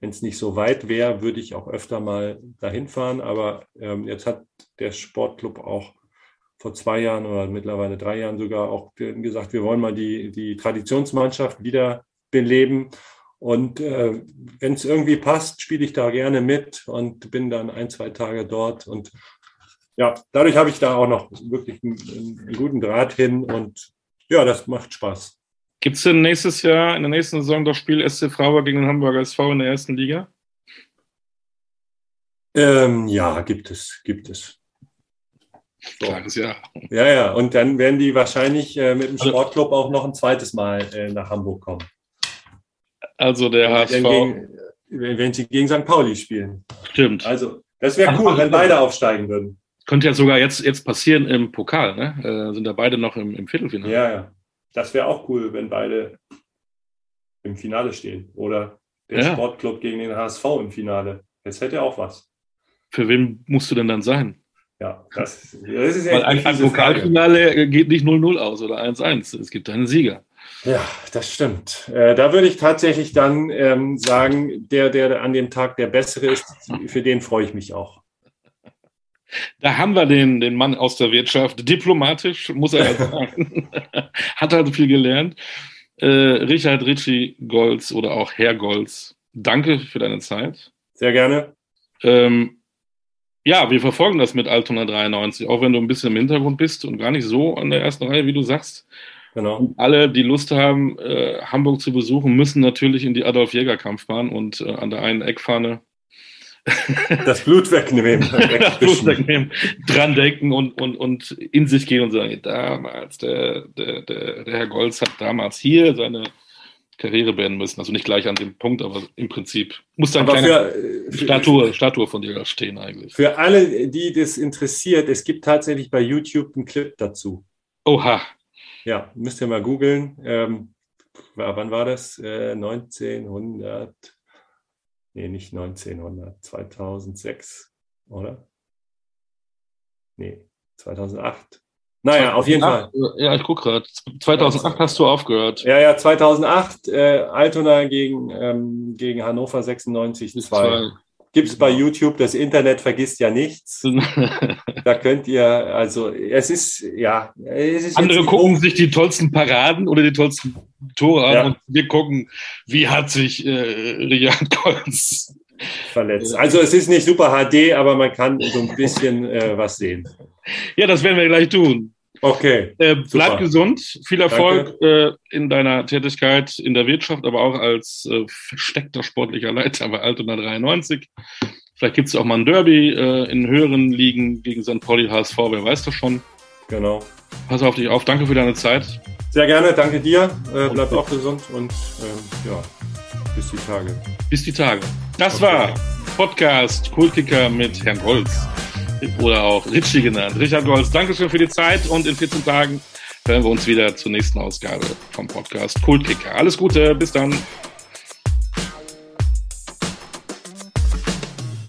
wenn es nicht so weit wäre, würde ich auch öfter mal dahin fahren. Aber ähm, jetzt hat der Sportclub auch vor zwei Jahren oder mittlerweile drei Jahren sogar auch gesagt, wir wollen mal die, die Traditionsmannschaft wieder beleben. Und äh, wenn es irgendwie passt, spiele ich da gerne mit und bin dann ein, zwei Tage dort. Und ja, dadurch habe ich da auch noch wirklich einen, einen guten Draht hin und ja, das macht Spaß. Gibt es denn nächstes Jahr, in der nächsten Saison, das Spiel SC Freiburg gegen den Hamburger SV in der ersten Liga? Ähm, ja, gibt es, gibt es. So. Klares Ja. Ja, ja. Und dann werden die wahrscheinlich äh, mit dem also Sportclub auch noch ein zweites Mal äh, nach Hamburg kommen. Also der HSV. Gegen, wenn sie gegen St. Pauli spielen. Stimmt. Also, das wäre cool, wenn beide aufsteigen würden. Könnte ja sogar jetzt, jetzt passieren im Pokal, ne? Äh, sind da beide noch im, im Viertelfinale. Ja, ja. Das wäre auch cool, wenn beide im Finale stehen. Oder der ja. Sportclub gegen den HSV im Finale. Das hätte auch was. Für wen musst du denn dann sein? Ja, das, das ist echt Weil ein, Pokalfinale Frage. geht nicht 0-0 aus oder 1-1. Es gibt einen Sieger. Ja, das stimmt. Äh, da würde ich tatsächlich dann ähm, sagen, der, der an dem Tag der Bessere ist, für den freue ich mich auch. Da haben wir den, den Mann aus der Wirtschaft. Diplomatisch, muss er ja sagen. Hat halt viel gelernt. Äh, Richard Ritchie Golz oder auch Herr Golz, danke für deine Zeit. Sehr gerne. Ähm, ja, wir verfolgen das mit Altona 93, auch wenn du ein bisschen im Hintergrund bist und gar nicht so an der ersten Reihe, wie du sagst. Genau. Und alle, die Lust haben, äh, Hamburg zu besuchen, müssen natürlich in die Adolf-Jäger-Kampfbahn und äh, an der einen Eckfahne das Blut wegnehmen. das Blut wegnehmen, dran denken und, und, und in sich gehen und sagen, damals, der, der, der, der Herr Golz hat damals hier seine Karriere beenden müssen. Also nicht gleich an dem Punkt, aber im Prinzip muss da eine Statue, Statue von dir stehen eigentlich. Für alle, die das interessiert, es gibt tatsächlich bei YouTube einen Clip dazu. Oha. Ja, müsst ihr mal googeln. Ähm, wann war das? Äh, 1900, nee, nicht 1900, 2006, oder? Nee, 2008. Naja, auf jeden Fall. Ja, ich gucke gerade. 2008 hast du aufgehört. Ja, ja, 2008 äh, Altona gegen, ähm, gegen Hannover 96 2. Gibt es bei YouTube, das Internet vergisst ja nichts. da könnt ihr, also es ist, ja. Es ist Andere gucken sich die tollsten Paraden oder die tollsten Tore an ja. und wir gucken, wie hat sich äh, Richard Golz verletzt. Also es ist nicht super HD, aber man kann so ein bisschen äh, was sehen. Ja, das werden wir gleich tun. Okay. Äh, bleib gesund, viel Erfolg äh, in deiner Tätigkeit in der Wirtschaft, aber auch als äh, versteckter sportlicher Leiter bei Altona 93. Vielleicht gibt es auch mal ein Derby äh, in höheren Ligen gegen St. Pauli HSV, wer weiß das schon. Genau. Pass auf dich auf, danke für deine Zeit. Sehr gerne, danke dir. Äh, bleib auch gesund und ähm, ja, bis die Tage. Bis die Tage. Das okay. war Podcast Kultkicker mit Herrn Holz oder auch Ritchie genannt. Richard Golz, Dankeschön für die Zeit und in 14 Tagen hören wir uns wieder zur nächsten Ausgabe vom Podcast Kultkicker. Alles Gute, bis dann.